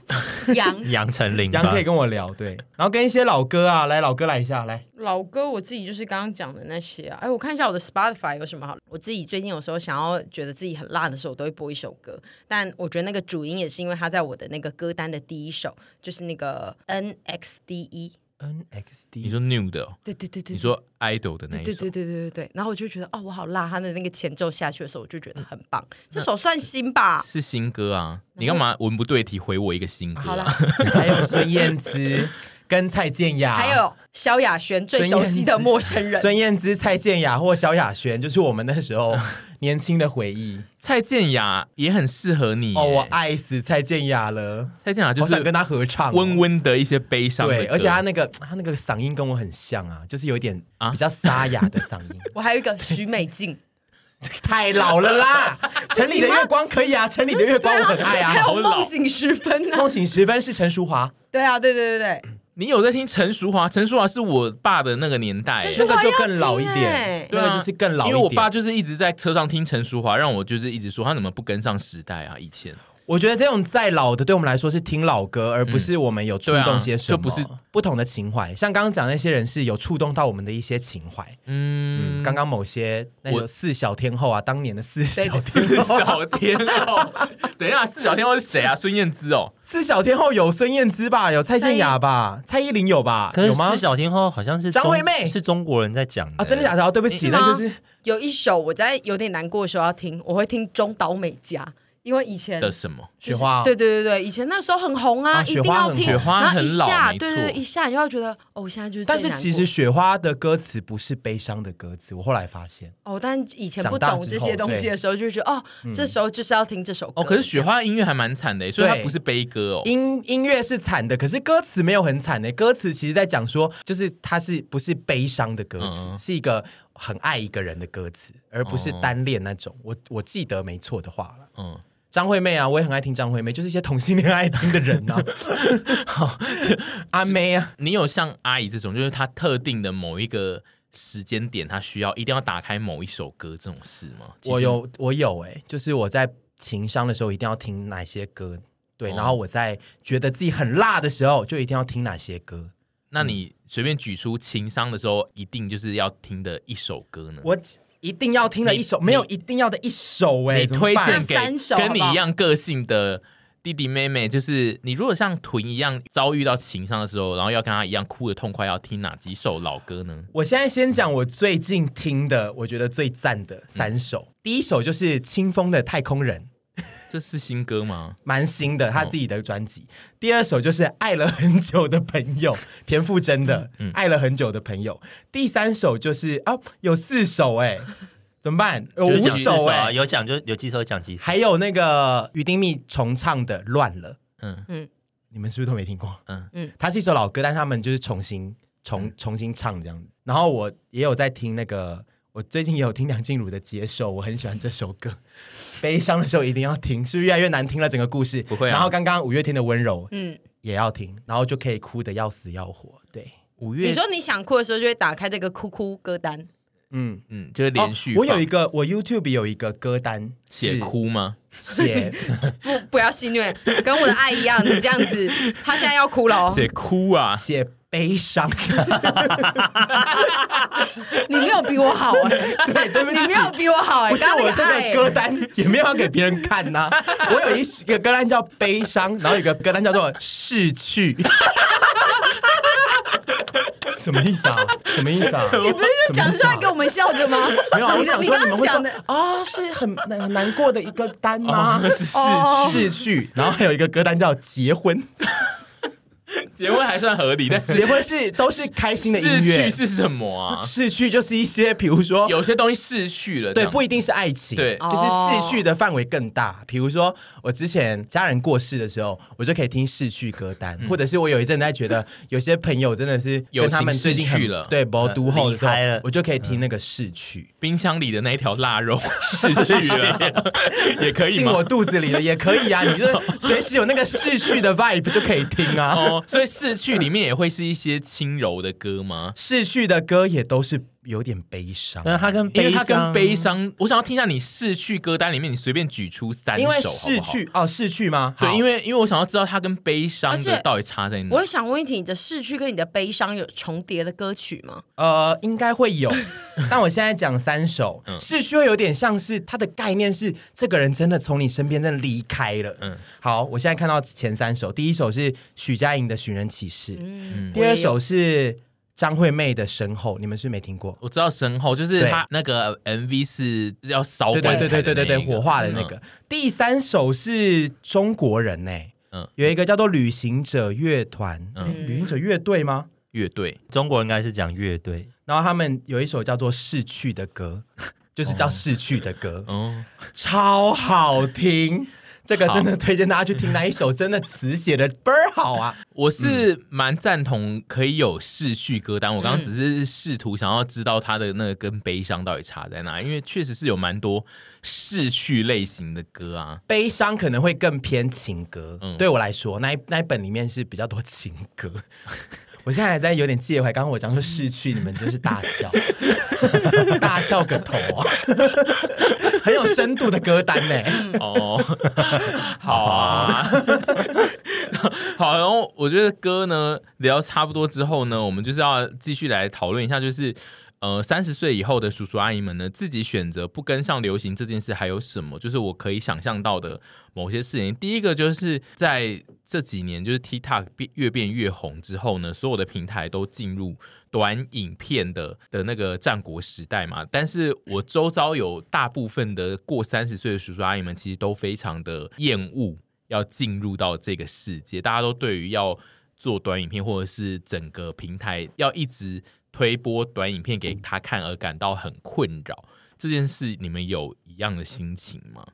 杨 杨丞琳，杨可以跟我聊，对。然后跟一些老歌啊，来老歌来一下，来。老歌我自己就是刚刚讲的那些啊，哎，我看一下我的 Spotify 有什么好。我自己最近有时候想要觉得自己很辣的时候，我都会播一首歌。但我觉得那个主音也是因为他在我的那个歌单的第一首，就是那个 N X D E。N X D，你说 New 的，对对对对，你说 Idol 的那一首，对对对对对对，然后我就觉得哦，我好辣，他的那个前奏下去的时候，我就觉得很棒。这首算新吧？是新歌啊，你干嘛文不对题回我一个新歌？好了，还有孙燕姿跟蔡健雅，还有萧亚轩最熟悉的陌生人，孙燕姿、蔡健雅或萧亚轩，就是我们那时候年轻的回忆。蔡健雅也很适合你哦，我爱死蔡健雅了。蔡健雅就是想跟他合唱，温温的一些悲伤。对，而且他那个他那个嗓音跟我很像啊，就是有点比较沙哑的嗓音。我还有一个许美静，太老了啦。城里的月光可以啊，城里的月光我很爱啊。还有梦醒时分啊，梦醒时分是陈淑华。对啊，对对对对。你有在听陈淑华？陈淑华是我爸的那个年代，那个就更老一点，对啊，就是更老一点。因为我爸就是一直在车上听陈淑华，让我就是一直说他怎么不跟上时代啊？以前。我觉得这种再老的，对我们来说是听老歌，而不是我们有触动些什么，就不是不同的情怀。像刚刚讲那些人是有触动到我们的一些情怀。嗯，刚刚某些那个四小天后啊，当年的四小天后，小天后。等一下，四小天后是谁啊？孙燕姿哦。四小天后有孙燕姿吧？有蔡健雅吧？蔡依林有吧？可是？四小天后好像是张惠妹，是中国人在讲啊？真的假的？对不起，那就是有一首我在有点难过的时候要听，我会听中岛美嘉。因为以前的什么雪花，对对对对，以前那时候很红啊，一定要听。雪花很老，对对，一下你就要觉得哦，现在就是。但是其实雪花的歌词不是悲伤的歌词，我后来发现。哦，但以前不懂这些东西的时候，就觉得哦，这时候就是要听这首歌。哦，可是雪花音乐还蛮惨的，所以它不是悲歌哦。音音乐是惨的，可是歌词没有很惨的，歌词其实在讲说，就是它是不是悲伤的歌词，是一个很爱一个人的歌词，而不是单恋那种。我我记得没错的话了，嗯。张惠妹啊，我也很爱听张惠妹，就是一些同性恋爱听的人啊。好，阿妹啊，你有像阿姨这种，就是她特定的某一个时间点，她需要一定要打开某一首歌这种事吗？我有，我有哎、欸，就是我在情商的时候一定要听哪些歌。对，然后我在觉得自己很辣的时候，就一定要听哪些歌。那你随便举出情商的时候，一定就是要听的一首歌呢？我一定要听的一首，没有一定要的一首哎、欸，你推荐给跟你一样个性的弟弟妹妹，就是你如果像屯一样遭遇到情伤的时候，然后要跟他一样哭的痛快，要听哪几首老歌呢？我现在先讲我最近听的，我觉得最赞的三首。嗯、第一首就是清风的《太空人》。这是新歌吗？蛮新的，他自己的专辑。哦、第二首就是爱了很久的朋友，田馥甄的《嗯嗯、爱了很久的朋友》。第三首就是啊，有四首哎，怎么办？有五首哎，有讲就有几首讲几首。还有那个于丁密重唱的《乱了》，嗯嗯，你们是不是都没听过？嗯嗯，它是一首老歌，但他们就是重新重重新唱这样子。然后我也有在听那个。我最近也有听梁静茹的《接受》，我很喜欢这首歌。悲伤的时候一定要听，是不是越来越难听了？整个故事不会、啊。然后刚刚五月天的《温柔》，嗯，也要听，然后就可以哭的要死要活。对，五月，你说你想哭的时候，就会打开这个哭哭歌单。嗯嗯，就是连续、哦。我有一个，我 YouTube 有一个歌单，写哭吗？写 不不要戏虐，跟我的爱一样，你这样子，他现在要哭了哦。写哭啊，写。悲伤，你没有比我好哎、欸，对，对不起，你没有比我好哎、欸，不是我这个歌单也没有要给别人看呐、啊，我有一个歌单叫悲伤，然后有一个歌单叫做逝去，什么意思啊？什么意思啊？你不是就讲出来给我们笑的吗？啊、没有，我想说你们会说的哦，是很很难过的一个单吗？哦、是逝逝去，然后还有一个歌单叫结婚。结婚还算合理，但结婚是都是开心的音乐。逝去是什么啊？逝去就是一些，比如说有些东西逝去了，对，不一定是爱情，对，就是逝去的范围更大。比如说我之前家人过世的时候，我就可以听逝去歌单，或者是我有一阵在觉得有些朋友真的是跟他们最近去了，对，不都后的时候，我就可以听那个逝去。冰箱里的那一条腊肉 逝去了，也可以进我肚子里了，也可以啊。你就随时有那个逝去的 vibe 就可以听啊。哦，所以。逝去里面也会是一些轻柔的歌吗？逝去的歌也都是有点悲伤，但它跟悲伤，他跟悲伤，我想要听一下你逝去歌单里面，你随便举出三首，因为逝去哦，逝去吗？对，因为因为我想要知道它跟悲伤的到底差在哪。我也想问一题，你的逝去跟你的悲伤有重叠的歌曲吗？呃，应该会有，但我现在讲三首，逝去会有点像是它的概念是这个人真的从你身边真的离开了。嗯，好，我现在看到前三首，第一首是许佳莹的《寻人启事》，嗯，第二首是。张惠妹的身后，你们是没听过？我知道身后就是她那个 MV 是要烧对对对对对对对火化的那个。嗯、第三首是中国人呢、欸，嗯，有一个叫做旅行者乐团，嗯，旅行者乐队吗？乐队，中国人应该是讲乐队。然后他们有一首叫做《逝去的歌》，就是叫《逝去的歌》，哦，超好听。这个真的推荐大家去听，那一首真的词写的倍儿好啊！我是蛮赞同可以有逝去歌单，我刚刚只是试图想要知道它的那个跟悲伤到底差在哪，因为确实是有蛮多逝去类型的歌啊，悲伤可能会更偏情歌。嗯，对我来说，那一那一本里面是比较多情歌。我现在还在有点介怀，刚刚我讲说逝去，你们就是大笑，大笑个头啊！很有深度的歌单呢。哦，好啊，好。然后我觉得歌呢聊差不多之后呢，我们就是要继续来讨论一下，就是。呃，三十岁以后的叔叔阿姨们呢，自己选择不跟上流行这件事还有什么？就是我可以想象到的某些事情。第一个就是在这几年，就是 TikTok 变越变越红之后呢，所有的平台都进入短影片的的那个战国时代嘛。但是我周遭有大部分的过三十岁的叔叔阿姨们，其实都非常的厌恶要进入到这个世界。大家都对于要做短影片，或者是整个平台要一直。推播短影片给他看而感到很困扰，这件事你们有一样的心情吗？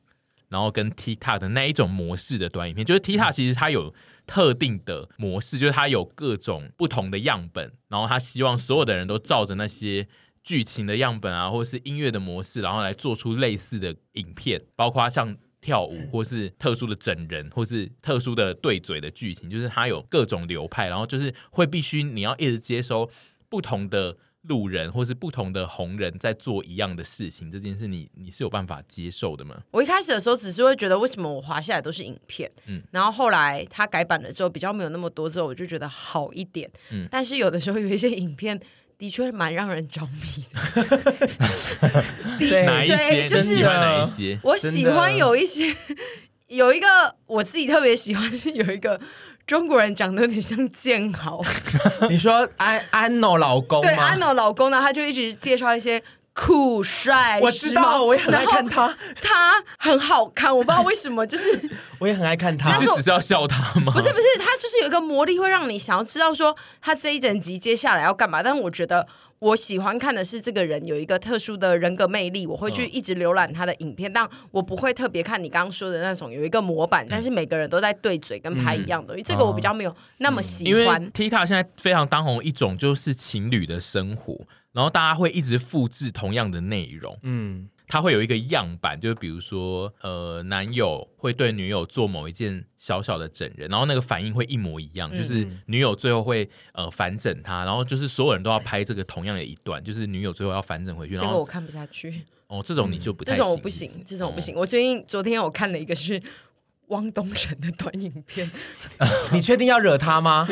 然后跟 TikTok 的那一种模式的短影片，就是 TikTok 其实它有特定的模式，就是它有各种不同的样本，然后他希望所有的人都照着那些剧情的样本啊，或是音乐的模式，然后来做出类似的影片，包括像跳舞或是特殊的整人，或是特殊的对嘴的剧情，就是它有各种流派，然后就是会必须你要一直接收。不同的路人或是不同的红人在做一样的事情，这件事你你是有办法接受的吗？我一开始的时候只是会觉得为什么我滑下来都是影片，嗯，然后后来他改版了之后比较没有那么多之后，我就觉得好一点，嗯，但是有的时候有一些影片的确蛮让人着迷的，对，哪一些？就是喜欢哪一些？我喜欢有一些，有一个我自己特别喜欢是有一个。中国人长得有点像建豪，你说安安诺老公吗？对，安诺老公呢，他就一直介绍一些酷帅，我知道，我也很爱看他，他很好看，我不知道为什么，就是我也很爱看他，你是只是要笑他吗？不是不是，他就是有一个魔力，会让你想要知道说他这一整集接下来要干嘛，但是我觉得。我喜欢看的是这个人有一个特殊的人格魅力，我会去一直浏览他的影片，嗯、但我不会特别看你刚刚说的那种有一个模板，嗯、但是每个人都在对嘴跟拍一样的，嗯、这个我比较没有那么喜欢。因为 TikTok 现在非常当红一种就是情侣的生活，然后大家会一直复制同样的内容，嗯。他会有一个样板，就是比如说，呃，男友会对女友做某一件小小的整人，然后那个反应会一模一样，嗯、就是女友最后会呃反整他，然后就是所有人都要拍这个同样的一段，就是女友最后要反整回去。然后这个我看不下去。哦，这种你就不太、嗯、这种我不行，这种我不行。哦、我最近昨天我看了一个是汪东城的短影片，你确定要惹他吗？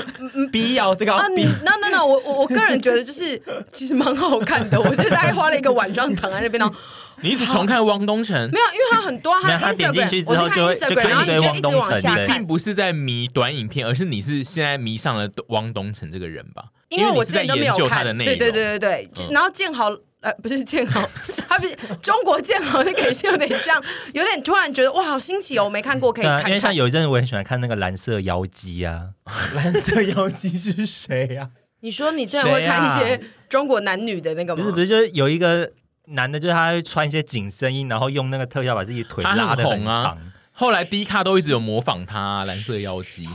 必要这个啊？No No No，我我我个人觉得就是其实蛮好看的，我就大概花了一个晚上躺在那边然后。你一直重看汪东城？没有，因为他很多，他他点进去之后就会就看一堆汪东城，并不是在迷短影片，而是你是现在迷上了汪东城这个人吧？因为我之前都没有看他的内容。对对对对对，然后建豪呃不是建豪，他不是中国建豪，那个是有点像，有点突然觉得哇好新奇哦，我没看过可以看。因为像有一阵子我很喜欢看那个蓝色妖姬啊，蓝色妖姬是谁呀？你说你真的会看一些中国男女的那个吗？不是不是，就是有一个。男的，就是他会穿一些紧身衣，然后用那个特效把自己腿拉的很长。啊、后来 D 卡都一直有模仿他、啊、蓝色妖姬。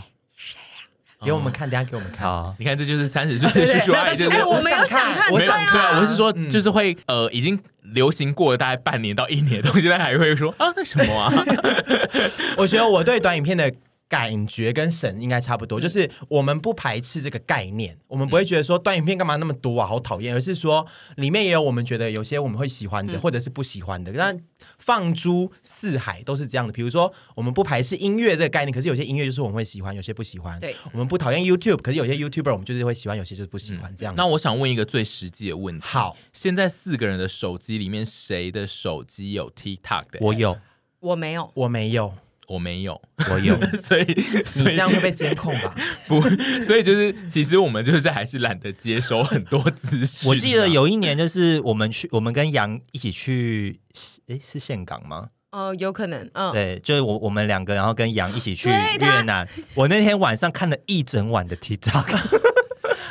给我们看，等下给我们看啊！哦、你看，这就是三十岁的叔叔阿姨。哎，我没有想看，对啊，我是说，就是会呃，已经流行过了大概半年到一年的东西，他还会说啊，那什么啊？我觉得我对短影片的。感觉跟神应该差不多，就是我们不排斥这个概念，我们不会觉得说短影片干嘛那么多啊，好讨厌，而是说里面也有我们觉得有些我们会喜欢的，或者是不喜欢的。但放诸四海都是这样的。比如说，我们不排斥音乐这个概念，可是有些音乐就是我们会喜欢，有些不喜欢。对，我们不讨厌 YouTube，可是有些 YouTuber 我们就是会喜欢，有些就是不喜欢这样。那我想问一个最实际的问题：好，现在四个人的手机里面，谁的手机有 TikTok 的？我有，我没有，我没有。我没有，我有，所以你这样会被监控吧？不，所以就是其实我们就是还是懒得接收很多资讯。我记得有一年就是我们去，我们跟杨一起去，诶，是岘港吗？哦，有可能，嗯，对，就是我我们两个，然后跟杨一起去越南。我那天晚上看了一整晚的 TikTok。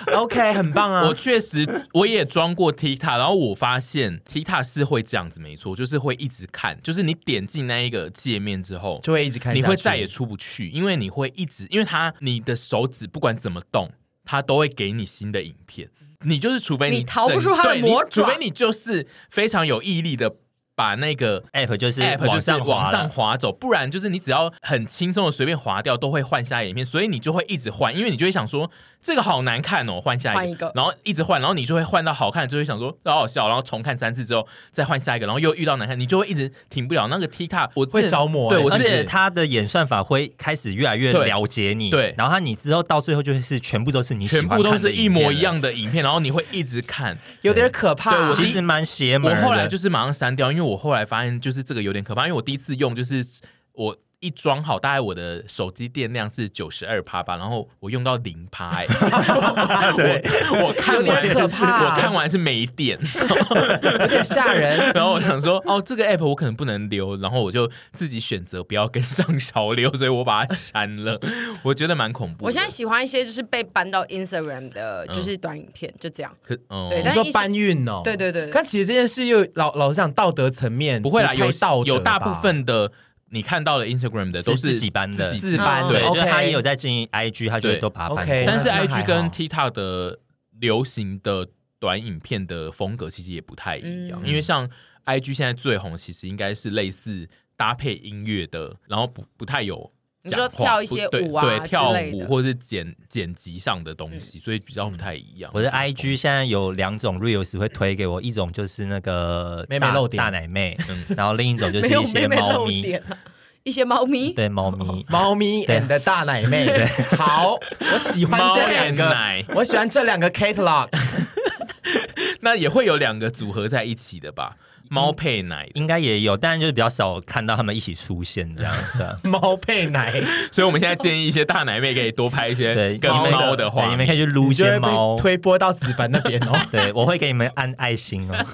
OK，很棒啊！我确实我也装过 TikTok，然后我发现 TikTok 是会这样子，没错，就是会一直看，就是你点进那一个界面之后，就会一直看，你会再也出不去，因为你会一直，因为它你的手指不管怎么动，它都会给你新的影片，你就是除非你，你逃不出它的魔爪，除非你就是非常有毅力的。把那个 app 就是 app 就是往上滑走，不然就是你只要很轻松的随便滑掉，都会换下影片，所以你就会一直换，因为你就会想说这个好难看哦，换下一个，一个然后一直换，然后你就会换到好看，就会想说好好笑，然后重看三次之后再换下一个，然后又遇到难看，你就会一直停不了。那个 TikTok 我会着魔，对，而且它的演算法会开始越来越了解你，对，然后它你之后到最后就是全部都是你全部都是一模一样的影片，然后你会一直看，有点可怕。对，我其实蛮邪门，我后来就是马上删掉，因为我后来发现。就是这个有点可怕，因为我第一次用，就是我一装好，大概我的手机电量是九十二趴吧，然后我用到零趴，哎，我我看完是我看完是没电，有点吓人。然后我想说，哦，这个 app 我可能不能留，然后我就自己选择不要跟上潮流，所以我把它删了。我觉得蛮恐怖。我现在喜欢一些就是被搬到 Instagram 的，就是短影片，就这样。可哦，对，你说搬运哦，对对对。但其实这件事又老老实讲，道德层面不会啦，有道有大部分的。你看到的 Instagram 的都是自己班的，自班对，就是他也有在经营 IG，他就都把它搬。但是 IG 跟 TikTok 的流行的短影片的风格其实也不太一样，因为像 IG 现在最红，其实应该是类似搭配音乐的，然后不不太有你说跳一些舞啊对，对，跳舞之类的或者是剪剪辑上的东西，所以比较不太一样。我的 IG 现在有两种 reels 会推给我，一种就是那个妹妹露点大奶妹，嗯然后另一种就是一些猫咪。一些猫咪，对猫咪，猫咪 and 大奶妹，对，好，我喜欢这两个，我喜欢这两个 catalog，那也会有两个组合在一起的吧？猫配奶应该也有，但就是比较少看到他们一起出现这样子。猫配奶，所以我们现在建议一些大奶妹可以多拍一些跟猫的话，你们可以去撸一些猫，推播到子凡那边哦。对，我会给你们按爱心哦。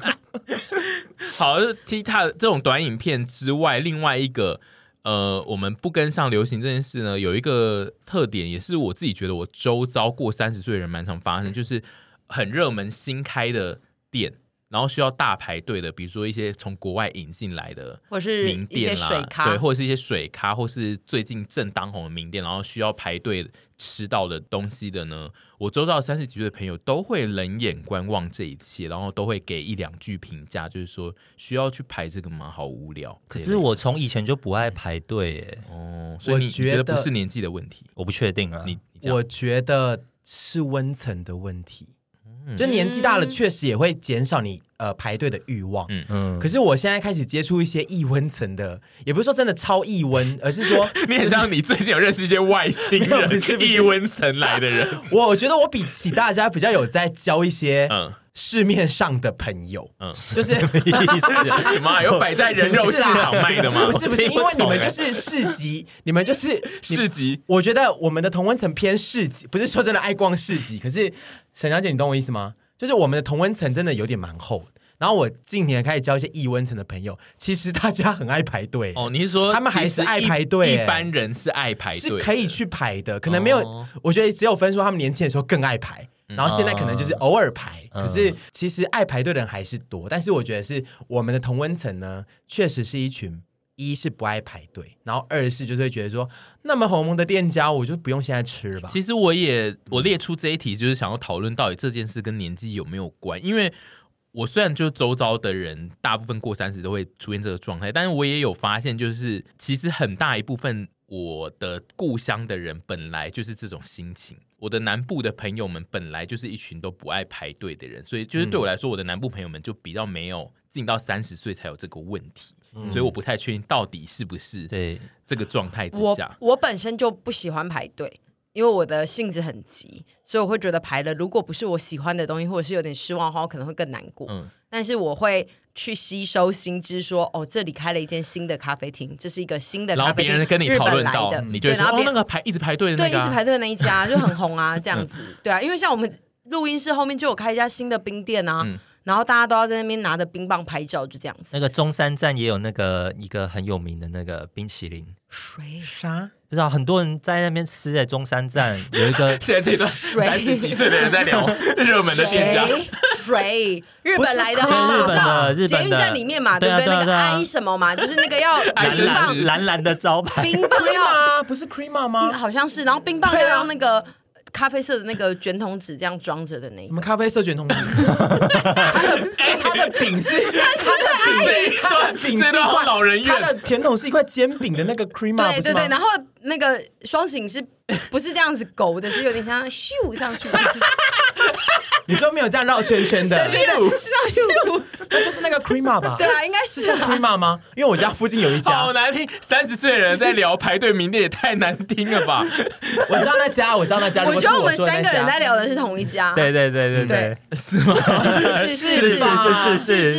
好，TikTok 这种短影片之外，另外一个。呃，我们不跟上流行这件事呢，有一个特点，也是我自己觉得我周遭过三十岁的人蛮常发生，就是很热门新开的店，然后需要大排队的，比如说一些从国外引进来的，或是名店啦，水咖，对，或者是一些水咖，或是最近正当红的名店，然后需要排队吃到的东西的呢，我周遭三十几岁的朋友都会冷眼观望这一切，然后都会给一两句评价，就是说需要去排这个吗？好无聊。可是我从以前就不爱排队耶，哦，所以你觉得不是年纪的问题？我不确定啊，你，你我觉得是温层的问题。就年纪大了，确实也会减少你呃排队的欲望。嗯嗯。可是我现在开始接触一些异温层的，也不是说真的超异温，而是说，你很像你最近有认识一些外星人，是异温层来的人。我觉得我比起大家比较有在教一些嗯市面上的朋友，嗯，就是什么意思？什么有摆在人肉市场卖的吗？不是不是，因为你们就是市集，你们就是市集。我觉得我们的同温层偏市集，不是说真的爱逛市集，可是。沈小姐，你懂我意思吗？就是我们的同温层真的有点蛮厚，然后我近年开始交一些异温层的朋友，其实大家很爱排队哦。你是说他们还是爱排队？一般人是爱排队，是可以去排的，可能没有。哦、我觉得只有分说他们年轻的时候更爱排，然后现在可能就是偶尔排。嗯、可是其实爱排队的人还是多，但是我觉得是我们的同温层呢，确实是一群。一是不爱排队，然后二是就是会觉得说，那么红红的店家，我就不用现在吃了吧。其实我也我列出这一题，就是想要讨论到底这件事跟年纪有没有关。因为我虽然就周遭的人大部分过三十都会出现这个状态，但是我也有发现，就是其实很大一部分我的故乡的人本来就是这种心情。我的南部的朋友们本来就是一群都不爱排队的人，所以就是对我来说，我的南部朋友们就比较没有进到三十岁才有这个问题。所以我不太确定到底是不是对这个状态之下。我我本身就不喜欢排队，因为我的性子很急，所以我会觉得排了，如果不是我喜欢的东西，或者是有点失望的话，我可能会更难过。嗯，但是我会去吸收新知，说哦，这里开了一间新的咖啡厅，这是一个新的咖啡厅，然后别人跟你讨论到，的你觉得哦，那个排一直排队的那对，一直排队的那一家就很红啊，这样子对啊，因为像我们录音室后面就有开一家新的冰店啊。嗯然后大家都要在那边拿着冰棒拍照，就这样子。那个中山站也有那个一个很有名的那个冰淇淋，水啥？不知道很多人在那边吃。在中山站有一个，现在这段三十几岁的人在聊热门的店家，水日本来的哈，日本的日本的捷运站里面嘛，对不对？那个 I 什么嘛，就是那个要 冰棒蓝蓝的招牌，冰棒要不是 Crema 吗？好像是，然后冰棒要用那个。咖啡色的那个卷筒纸这样装着的那个，什么咖啡色卷筒纸？它的它的饼是 它的饼，它的饼是一块老人院，它的甜筒是一块煎饼的那个 cream，对对对，然后那个双醒是 不是这样子勾的，是有点像咻上去。你说没有这样绕圈圈的，是那就是那个 Crema 吧？对啊，应该是 Crema 吗？因为我家附近有一家，好难听。三十岁的人在聊排队名店也太难听了吧？我知道那家，我知道那家。我觉得我们三个人在聊的是同一家。对对对对对，是吗？是是是是是是是是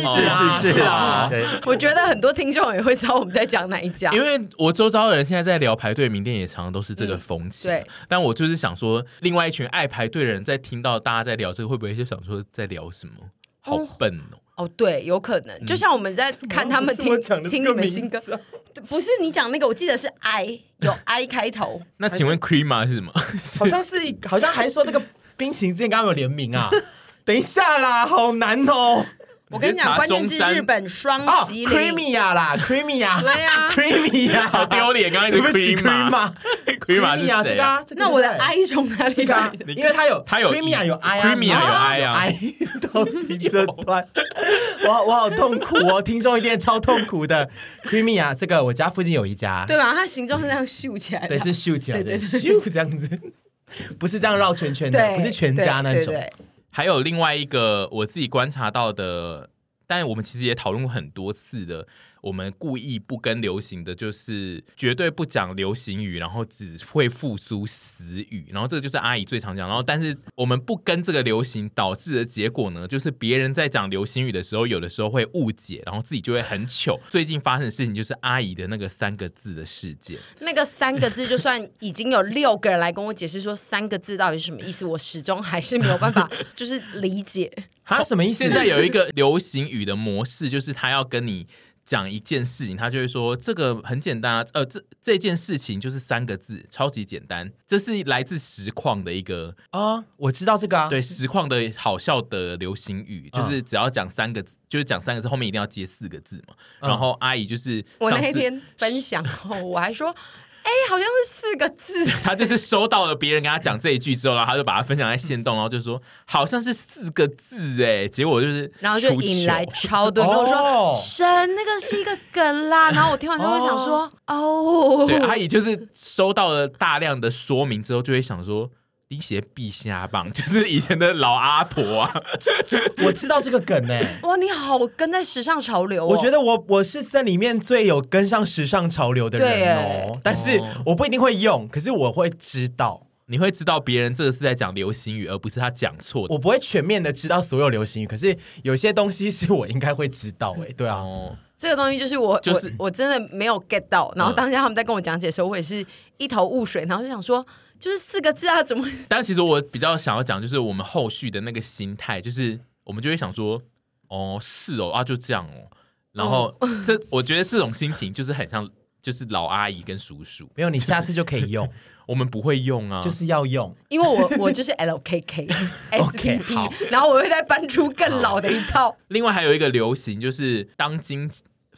是是啊！我觉得很多听众也会知道我们在讲哪一家，因为我周遭的人现在在聊排队名店，也常常都是这个风气。对，但我就是想说，另外一群爱排队的人在听到大家在聊这个，会不会就想说在聊什么？好笨哦！哦，对，有可能，就像我们在看他们听听你们新歌，不是你讲那个，我记得是 I 有 I 开头。那请问 Crema 是什么？好像是，好像还说那个冰淇淋之前刚刚有联名啊。等一下啦，好难哦。我跟你讲，关键是日本双麒麟，Creamia 啦，creamy 呀，对呀。好丢脸，刚刚一直 creamy 嘛，creamy 呀，这个，那我的 I 从哪里来？因为它有，它有 creamy 有 I，creamy 有 I 啊，I 都听这段，我我好痛苦哦，听众一定超痛苦的。Creamia，这个我家附近有一家，对吧？它形状是这样竖起来的，对，是竖起来的，竖这样子，不是这样绕圈圈的，不是全家那种。还有另外一个我自己观察到的，但我们其实也讨论过很多次的。我们故意不跟流行的就是绝对不讲流行语，然后只会复苏死语，然后这个就是阿姨最常讲。然后，但是我们不跟这个流行导致的结果呢，就是别人在讲流行语的时候，有的时候会误解，然后自己就会很糗。最近发生的事情就是阿姨的那个三个字的事件。那个三个字，就算已经有六个人来跟我解释说三个字到底是什么意思，我始终还是没有办法 就是理解。他什么意思？现在有一个流行语的模式，就是他要跟你。讲一件事情，他就会说这个很简单啊，呃，这这件事情就是三个字，超级简单。这是来自实况的一个啊，我知道这个啊，对，实况的好笑的流行语，就是只要讲三个字，就是讲三个字，后面一定要接四个字嘛。然后阿姨就是我那天分享后，我还说。哎，好像是四个字。他就是收到了别人跟他讲这一句之后，然后他就把它分享在线动，然后就说好像是四个字哎，结果就是，然后就引来超多人跟我说神，那个是一个梗啦。然后我听完之后会想说哦，对，阿姨就是收到了大量的说明之后，就会想说。滴血必瞎棒，就是以前的老阿婆啊。我知道这个梗呢。哇，你好跟在时尚潮流哦。我觉得我我是在里面最有跟上时尚潮流的人哦。但是我不一定会用，可是我会知道。你会知道别人这个是在讲流行语，而不是他讲错的。我不会全面的知道所有流行语，可是有些东西是我应该会知道。哎，对啊。这个东西就是我，就是我，我真的没有 get 到。然后当下他们在跟我讲解的时候，我也是一头雾水，然后就想说。就是四个字啊，怎么？但其实我比较想要讲，就是我们后续的那个心态，就是我们就会想说，哦，是哦，啊，就这样哦。然后、哦、这，我觉得这种心情就是很像，就是老阿姨跟叔叔。没有，你下次就可以用。我们不会用啊，就是要用，因为我我就是 LKK SPP，okay, 然后我会再搬出更老的一套。另外还有一个流行，就是当今。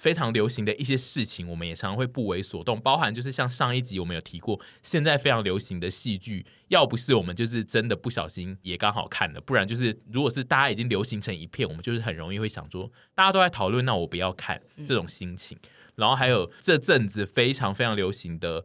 非常流行的一些事情，我们也常常会不为所动，包含就是像上一集我们有提过，现在非常流行的戏剧，要不是我们就是真的不小心也刚好看了，不然就是如果是大家已经流行成一片，我们就是很容易会想说，大家都在讨论，那我不要看这种心情。嗯、然后还有这阵子非常非常流行的。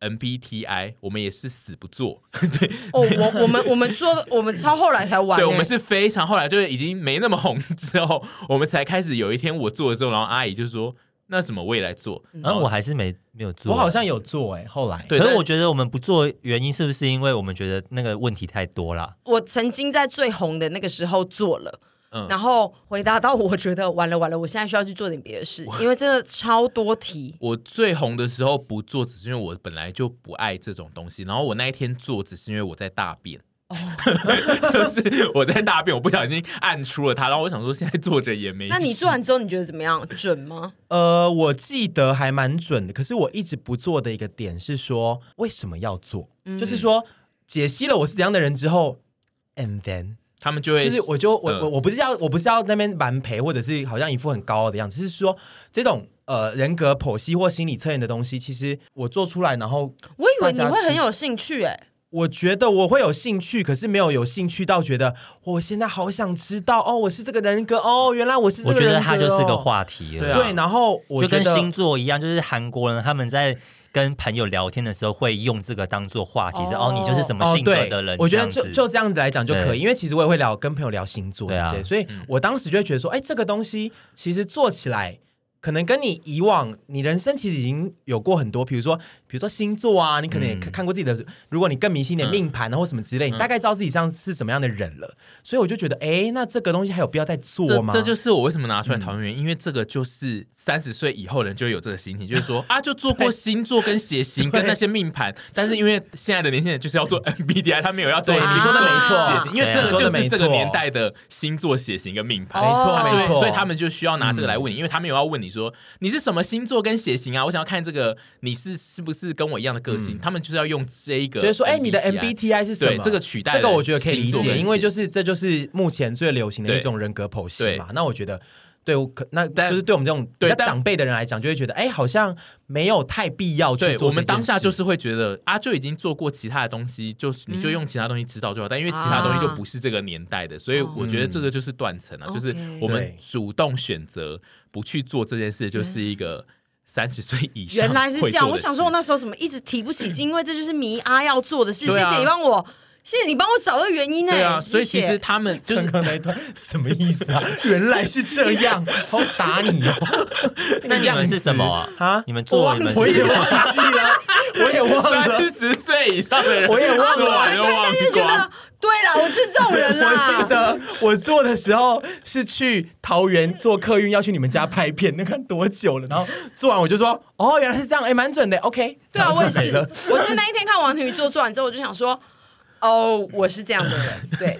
MBTI，我们也是死不做。对 哦，我我们我们做，我们超后来才玩。对，我们是非常后来，就是已经没那么红之后，我们才开始。有一天我做了之后，然后阿姨就说：“那什么，我也来做。”然后我还是没没有做。我好像有做哎、欸，后来。对，可是我觉得我们不做原因是不是因为我们觉得那个问题太多了？我曾经在最红的那个时候做了。然后回答到，我觉得完了完了，我现在需要去做点别的事，因为真的超多题。我最红的时候不做，只是因为我本来就不爱这种东西。然后我那一天做，只是因为我在大便，哦、就是我在大便，我不小心按出了它。然后我想说，现在坐着也没。那你做完之后，你觉得怎么样？准吗？呃，我记得还蛮准的。可是我一直不做的一个点是说，为什么要做？嗯、就是说，解析了我是怎样的人之后，and then。他们就会就是，我就我我我不是要我不是要那边蛮陪，或者是好像一副很高傲的样子，是说这种呃人格剖析或心理测验的东西，其实我做出来，然后我以为你会很有兴趣哎、欸，我觉得我会有兴趣，可是没有有兴趣到觉得我现在好想知道哦，我是这个人格哦，原来我是这个人格、哦，我觉得它就是个话题了，对，然后我就跟星座一样，就是韩国人他们在。跟朋友聊天的时候会用这个当做话题，说哦，你就是什么性格的人。我觉得就就这样子来讲就可以，因为其实我也会聊跟朋友聊星座这些，所以我当时就会觉得说，哎，这个东西其实做起来。可能跟你以往你人生其实已经有过很多，比如说比如说星座啊，你可能也看过自己的。嗯、如果你更迷信点命盘啊或什么之类，嗯、你大概知道自己上是什么样的人了。所以我就觉得，哎，那这个东西还有必要再做吗？这，这就是我为什么拿出来讨论原因，嗯、因为这个就是三十岁以后人就有这个心情，就是说 啊，就做过星座跟血型跟那些命盘，但是因为现在的年轻人就是要做 MBTI，他没有要做。你说的没错，因为这个就是这个年代的星座、血型跟命盘，没错没错，所以他们就需要拿这个来问你，因为他们有要问你。你说你是什么星座跟血型啊？我想要看这个你是是不是跟我一样的个性？嗯、他们就是要用这个，就是说，哎、欸，你的 MBTI 是什么？这个取代这个我觉得可以理解，因为就是这就是目前最流行的一种人格剖析嘛。那我觉得。对，我可那就是对我们这种比较长辈的人来讲，就会觉得哎，好像没有太必要去做。我们当下就是会觉得啊，就已经做过其他的东西，就是你就用其他东西指导就好。但因为其他东西就不是这个年代的，所以我觉得这个就是断层啊，就是我们主动选择不去做这件事，就是一个三十岁以上。原来是这样，我想说，我那时候怎么一直提不起劲，因为这就是迷阿要做的事。谢谢你帮我。谢谢你帮我找到原因呢。对啊，所以其实他们 就是刚刚那一段什么意思啊？原来是这样，好打你哦。那你们是什么啊？啊？你们做你们我也忘记了，我也忘了。三十岁以上的人，我也忘了。我一看就觉得，对了，我就是这种人啦。我记得我做的时候是去桃园做客运，要去你们家拍片，那看多久了？然后做完我就说，哦，原来是这样，哎，蛮准的。OK，对啊，我也是。我是那一天看王庭宇做，做完之后我就想说。哦，oh, 我是这样的人，对。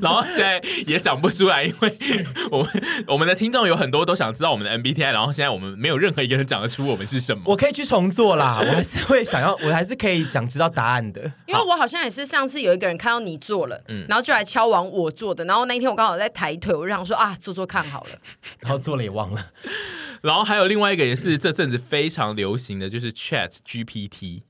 然后现在也讲不出来，因为我们 我们的听众有很多都想知道我们的 MBTI，然后现在我们没有任何一个人讲得出我们是什么。我可以去重做啦，我还是会想要，我还是可以想知道答案的。因为我好像也是上次有一个人看到你做了，嗯，然后就来敲完我做的，然后那一天我刚好在抬腿，我就想说啊，做做看好了，然后做了也忘了。然后还有另外一个也是这阵子非常流行的就是 Chat GPT。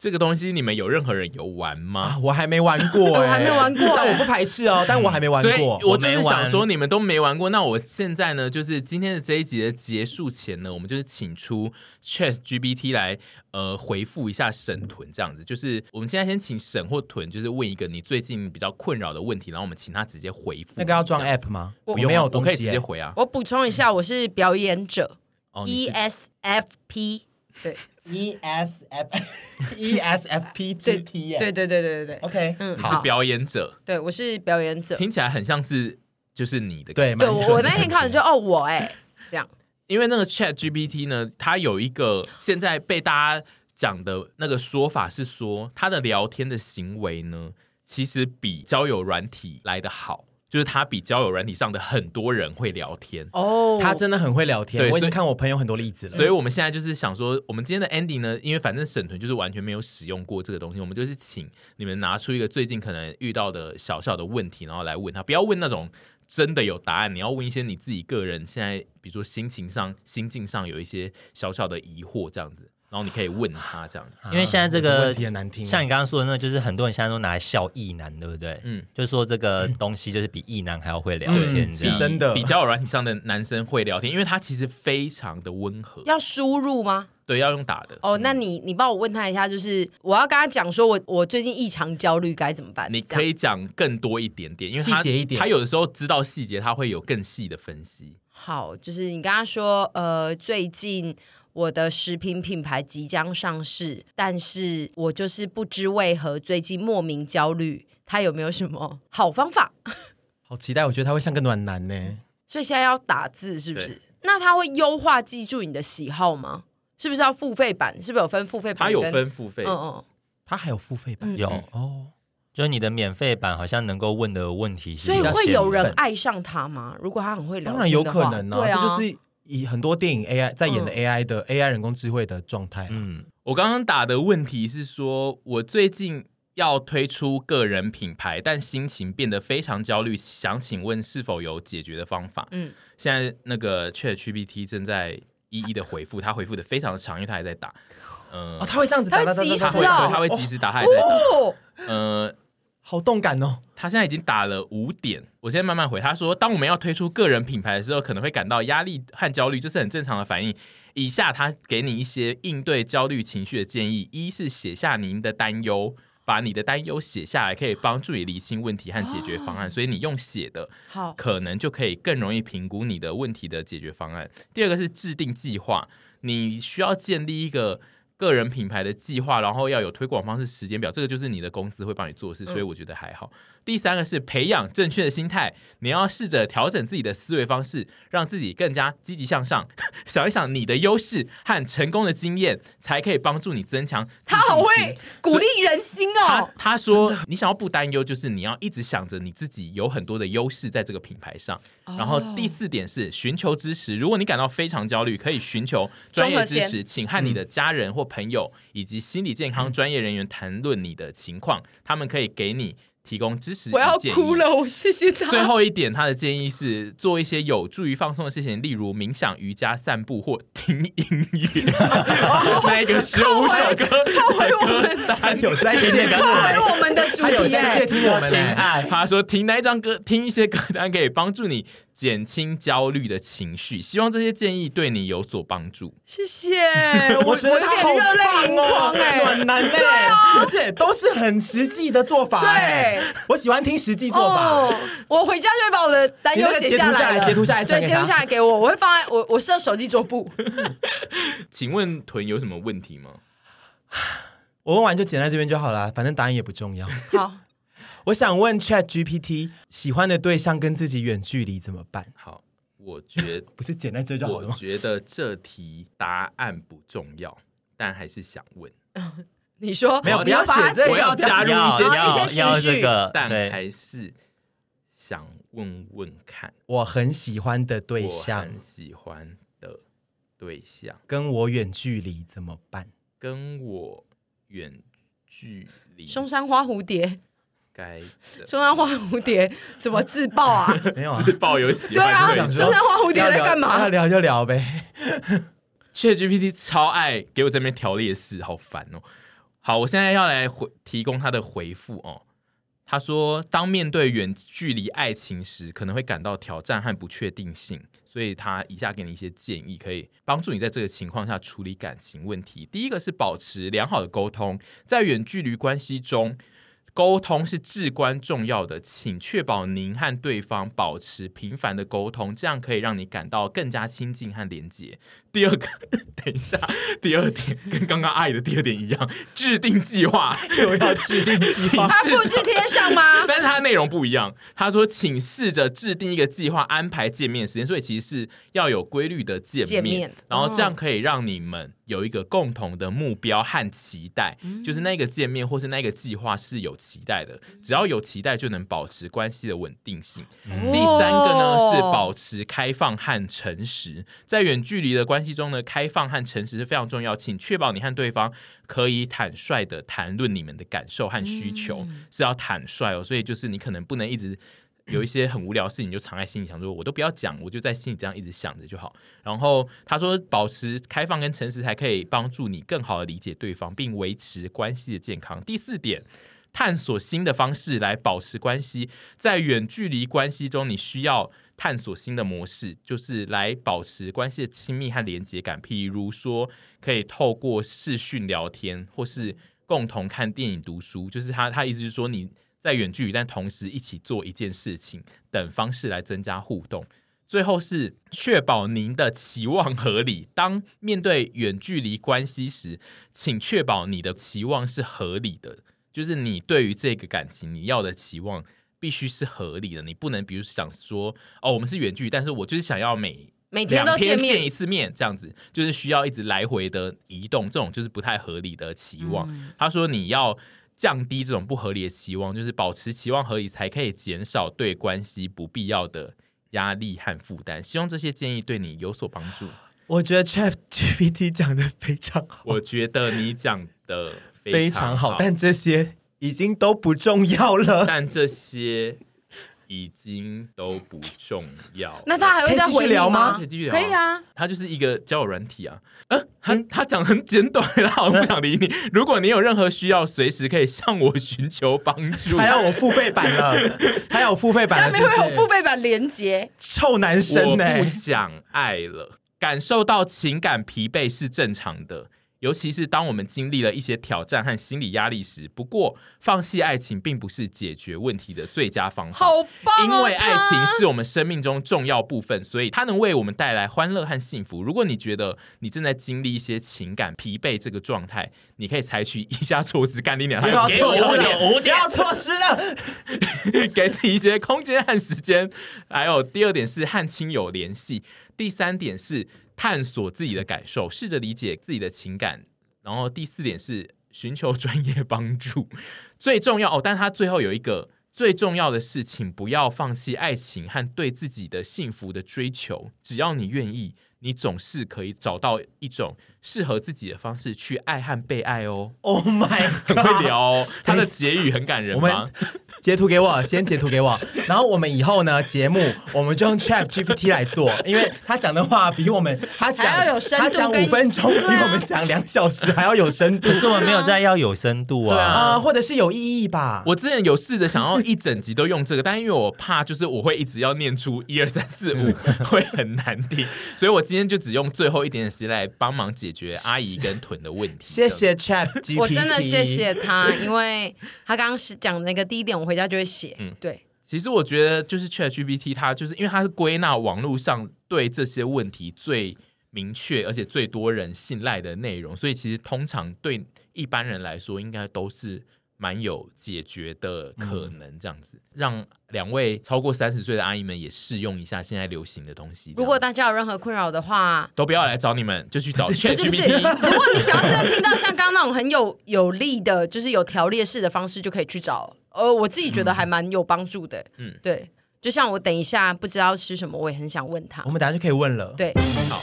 这个东西你们有任何人有玩吗？啊、我还没玩过、欸，我还没玩过、欸，但我不排斥哦。但我还没玩过，所以我就是想说你们都没玩过。那我现在呢，就是今天的这一集的结束前呢，我们就是请出 ChatGPT 来呃回复一下沈屯这样子。就是我们现在先请沈或屯，就是问一个你最近比较困扰的问题，然后我们请他直接回复。那个要装 App 吗？我没有，我可以直接回啊。我补充一下，我是表演者、哦、，ESFP。对，E S F E S F P G T，对对对对对对，OK，嗯，你是表演者，对，我是表演者，听起来很像是就是你的，对，对我那天看了就哦，我哎，这样，因为那个 Chat GPT 呢，它有一个现在被大家讲的那个说法是说，它的聊天的行为呢，其实比交友软体来的好。就是他比交友软体上的很多人会聊天哦，他真的很会聊天。我已经看我朋友很多例子了。所以我们现在就是想说，我们今天的 ending 呢，因为反正沈屯就是完全没有使用过这个东西，我们就是请你们拿出一个最近可能遇到的小小的问题，然后来问他，不要问那种真的有答案，你要问一些你自己个人现在，比如说心情上、心境上有一些小小的疑惑这样子。然后你可以问他这样，因为现在这个问题很难听，像你刚刚说的那个，就是很多人现在都拿来笑异男，对不对？嗯，就是说这个东西就是比异男还要会聊天，是真的。比交友软体上的男生会聊天，因为他其实非常的温和。要输入吗？对，要用打的。哦，那你你帮我问他一下，就是我要跟他讲说我我最近异常焦虑该怎么办？你可以讲更多一点点，因为他细节一点，他有的时候知道细节，他会有更细的分析。好，就是你跟他说，呃，最近。我的食品品牌即将上市，但是我就是不知为何最近莫名焦虑，他有没有什么好方法？好期待，我觉得他会像个暖男呢。所以现在要打字是不是？那他会优化记住你的喜好吗？是不是要付费版？是不是有分付费版？他有分付费，嗯嗯，他还有付费版，嗯、有哦。就是你的免费版好像能够问的问题是，所以会有人爱上他吗？如果他很会聊，当然有可能。啊，这就是。以很多电影 AI 在演的 AI 的、嗯、AI 人工智慧的状态、啊，嗯，我刚刚打的问题是说，我最近要推出个人品牌，但心情变得非常焦虑，想请问是否有解决的方法？嗯，现在那个 ChatGPT 正在一一的回复，他回复的非常的长，因为他还在打，嗯、呃哦，他会这样子打，他会及时、哦、他会，他会及时打，他还在打，哦、呃。好动感哦！他现在已经打了五点，我现在慢慢回。他说：“当我们要推出个人品牌的时候，可能会感到压力和焦虑，这是很正常的反应。以下他给你一些应对焦虑情绪的建议：一是写下您的担忧，把你的担忧写下来，可以帮助你理清问题和解决方案。哦、所以你用写的，好，可能就可以更容易评估你的问题的解决方案。第二个是制定计划，你需要建立一个。”个人品牌的计划，然后要有推广方式、时间表，这个就是你的公司会帮你做事，所以我觉得还好。嗯、第三个是培养正确的心态，你要试着调整自己的思维方式，让自己更加积极向上。想一想你的优势和成功的经验，才可以帮助你增强。他好会鼓励人心哦。他他说，你想要不担忧，就是你要一直想着你自己有很多的优势在这个品牌上。然后第四点是寻求支持，如果你感到非常焦虑，可以寻求专业知识，请和你的家人或朋友以及心理健康专业人员谈论你的情况，他们可以给你。提供支持，我要哭了，我谢谢他。最后一点，他的建议是做一些有助于放松的事情，例如冥想、瑜伽、散步或听音乐。那一个十五首歌，他回我们他有在听歌，他回我们的主题，他有在听我们的爱。他说听哪一张歌，听一些歌单可以帮助你。减轻焦虑的情绪，希望这些建议对你有所帮助。谢谢，我觉得他好热泪盈眶哎，暖男哎，而且都是很实际的做法。对，我喜欢听实际做法。我回家就会把我的担忧写下来，截图下来，对，截图下来给我，我会放在我我设手机桌布。请问屯有什么问题吗？我问完就剪在这边就好了，反正答案也不重要。好。我想问 Chat GPT，喜欢的对象跟自己远距离怎么办？好，我觉得 不是简单这就好了吗？我觉得这题答案不重要，但还是想问。你说没有，不要写这个，我要加入一些一些情绪，但还是想问问看。我很喜欢的对象，很喜欢的对象跟我远距离怎么办？跟我远距离，松山花蝴蝶。该松山花蝴蝶 怎么自爆啊？没有啊，自爆有喜欢。对啊，松山花蝴蝶在干嘛？要聊就聊呗。ChatGPT 超爱给我这边调劣势，好烦哦。好，我现在要来回提供他的回复哦。他说，当面对远距离爱情时，可能会感到挑战和不确定性，所以他以下给你一些建议，可以帮助你在这个情况下处理感情问题。第一个是保持良好的沟通，在远距离关系中。沟通是至关重要的，请确保您和对方保持频繁的沟通，这样可以让你感到更加亲近和连接。第二个，等一下，第二点跟刚刚爱的第二点一样，制定计划，又要制定计划，他复制贴上吗？但是它的内容不一样。他说，请试着制定一个计划，安排见面时间，所以其实是要有规律的见面，见面，然后这样可以让你们有一个共同的目标和期待，嗯、就是那个见面或是那个计划是有期待的，只要有期待就能保持关系的稳定性。嗯、第三个呢是保持开放和诚实，在远距离的关系。关系中的开放和诚实是非常重要，请确保你和对方可以坦率的谈论你们的感受和需求，嗯、是要坦率哦。所以就是你可能不能一直有一些很无聊的事情就藏在心里，想说我都不要讲，我就在心里这样一直想着就好。然后他说，保持开放跟诚实才可以帮助你更好的理解对方，并维持关系的健康。第四点，探索新的方式来保持关系，在远距离关系中，你需要。探索新的模式，就是来保持关系的亲密和连接感。譬如说，可以透过视讯聊天，或是共同看电影、读书。就是他，他意思是说，你在远距离，但同时一起做一件事情等方式来增加互动。最后是确保您的期望合理。当面对远距离关系时，请确保你的期望是合理的，就是你对于这个感情你要的期望。必须是合理的，你不能比如想说哦，我们是远距，但是我就是想要每每天都见面，见一次面，这样子就是需要一直来回的移动，这种就是不太合理的期望。嗯、他说你要降低这种不合理的期望，就是保持期望合理，才可以减少对关系不必要的压力和负担。希望这些建议对你有所帮助。我觉得 ChatGPT 讲的非常好，我觉得你讲的非常好，但这些。已经都不重要了，但这些已经都不重要。那他还会再回聊吗？可以继续聊，可以啊。他就是一个交友软体啊。嗯，他他讲很简短，他好像不想理你。如果你有任何需要，随时可以向我寻求帮助。还要我付费版了，还有付费版，下面会有付费版连接。臭男生，我不想爱了，感受到情感疲惫是正常的。尤其是当我们经历了一些挑战和心理压力时。不过，放弃爱情并不是解决问题的最佳方法。好棒哦！因为爱情是我们生命中重要部分，所以它能为我们带来欢乐和幸福。如果你觉得你正在经历一些情感疲惫这个状态，你可以采取以下措施：干你娘！不要措施了，不要措施了，给自己一些空间和时间。还有第二点是和亲友联系。第三点是探索自己的感受，试着理解自己的情感。然后第四点是寻求专业帮助。最重要哦，但他最后有一个最重要的事情，不要放弃爱情和对自己的幸福的追求。只要你愿意，你总是可以找到一种适合自己的方式去爱和被爱哦。Oh my God，很会聊哦，他的结语很感人吗？截图给我，先截图给我，然后我们以后呢，节目 我们就用 Chat GPT 来做，因为他讲的话比我们他讲还要有深度，他讲五分钟比我们讲两小时还要有深度，可是我们没有在要有深度啊，啊、呃，或者是有意义吧？我之前有试着想要一整集都用这个，但因为我怕就是我会一直要念出一二三四五 会很难听，所以我今天就只用最后一点点时间来帮忙解决阿姨跟臀的问题。谢谢 Chat GPT，我真的谢谢他，因为他刚刚是讲那个第一点我。回家就会写，嗯，对。其实我觉得就是 ChatGPT，它就是因为它是归纳网络上对这些问题最明确而且最多人信赖的内容，所以其实通常对一般人来说，应该都是蛮有解决的可能。这样子，嗯、让两位超过三十岁的阿姨们也试用一下现在流行的东西。如果大家有任何困扰的话，都不要来找你们，就去找 ChatGPT。如果你想要真的听到像刚刚那种很有有力的，就是有条列式的方式，就可以去找。呃，我自己觉得还蛮有帮助的。嗯，对，就像我等一下不知道吃什么，我也很想问他。我们等下就可以问了。对，好。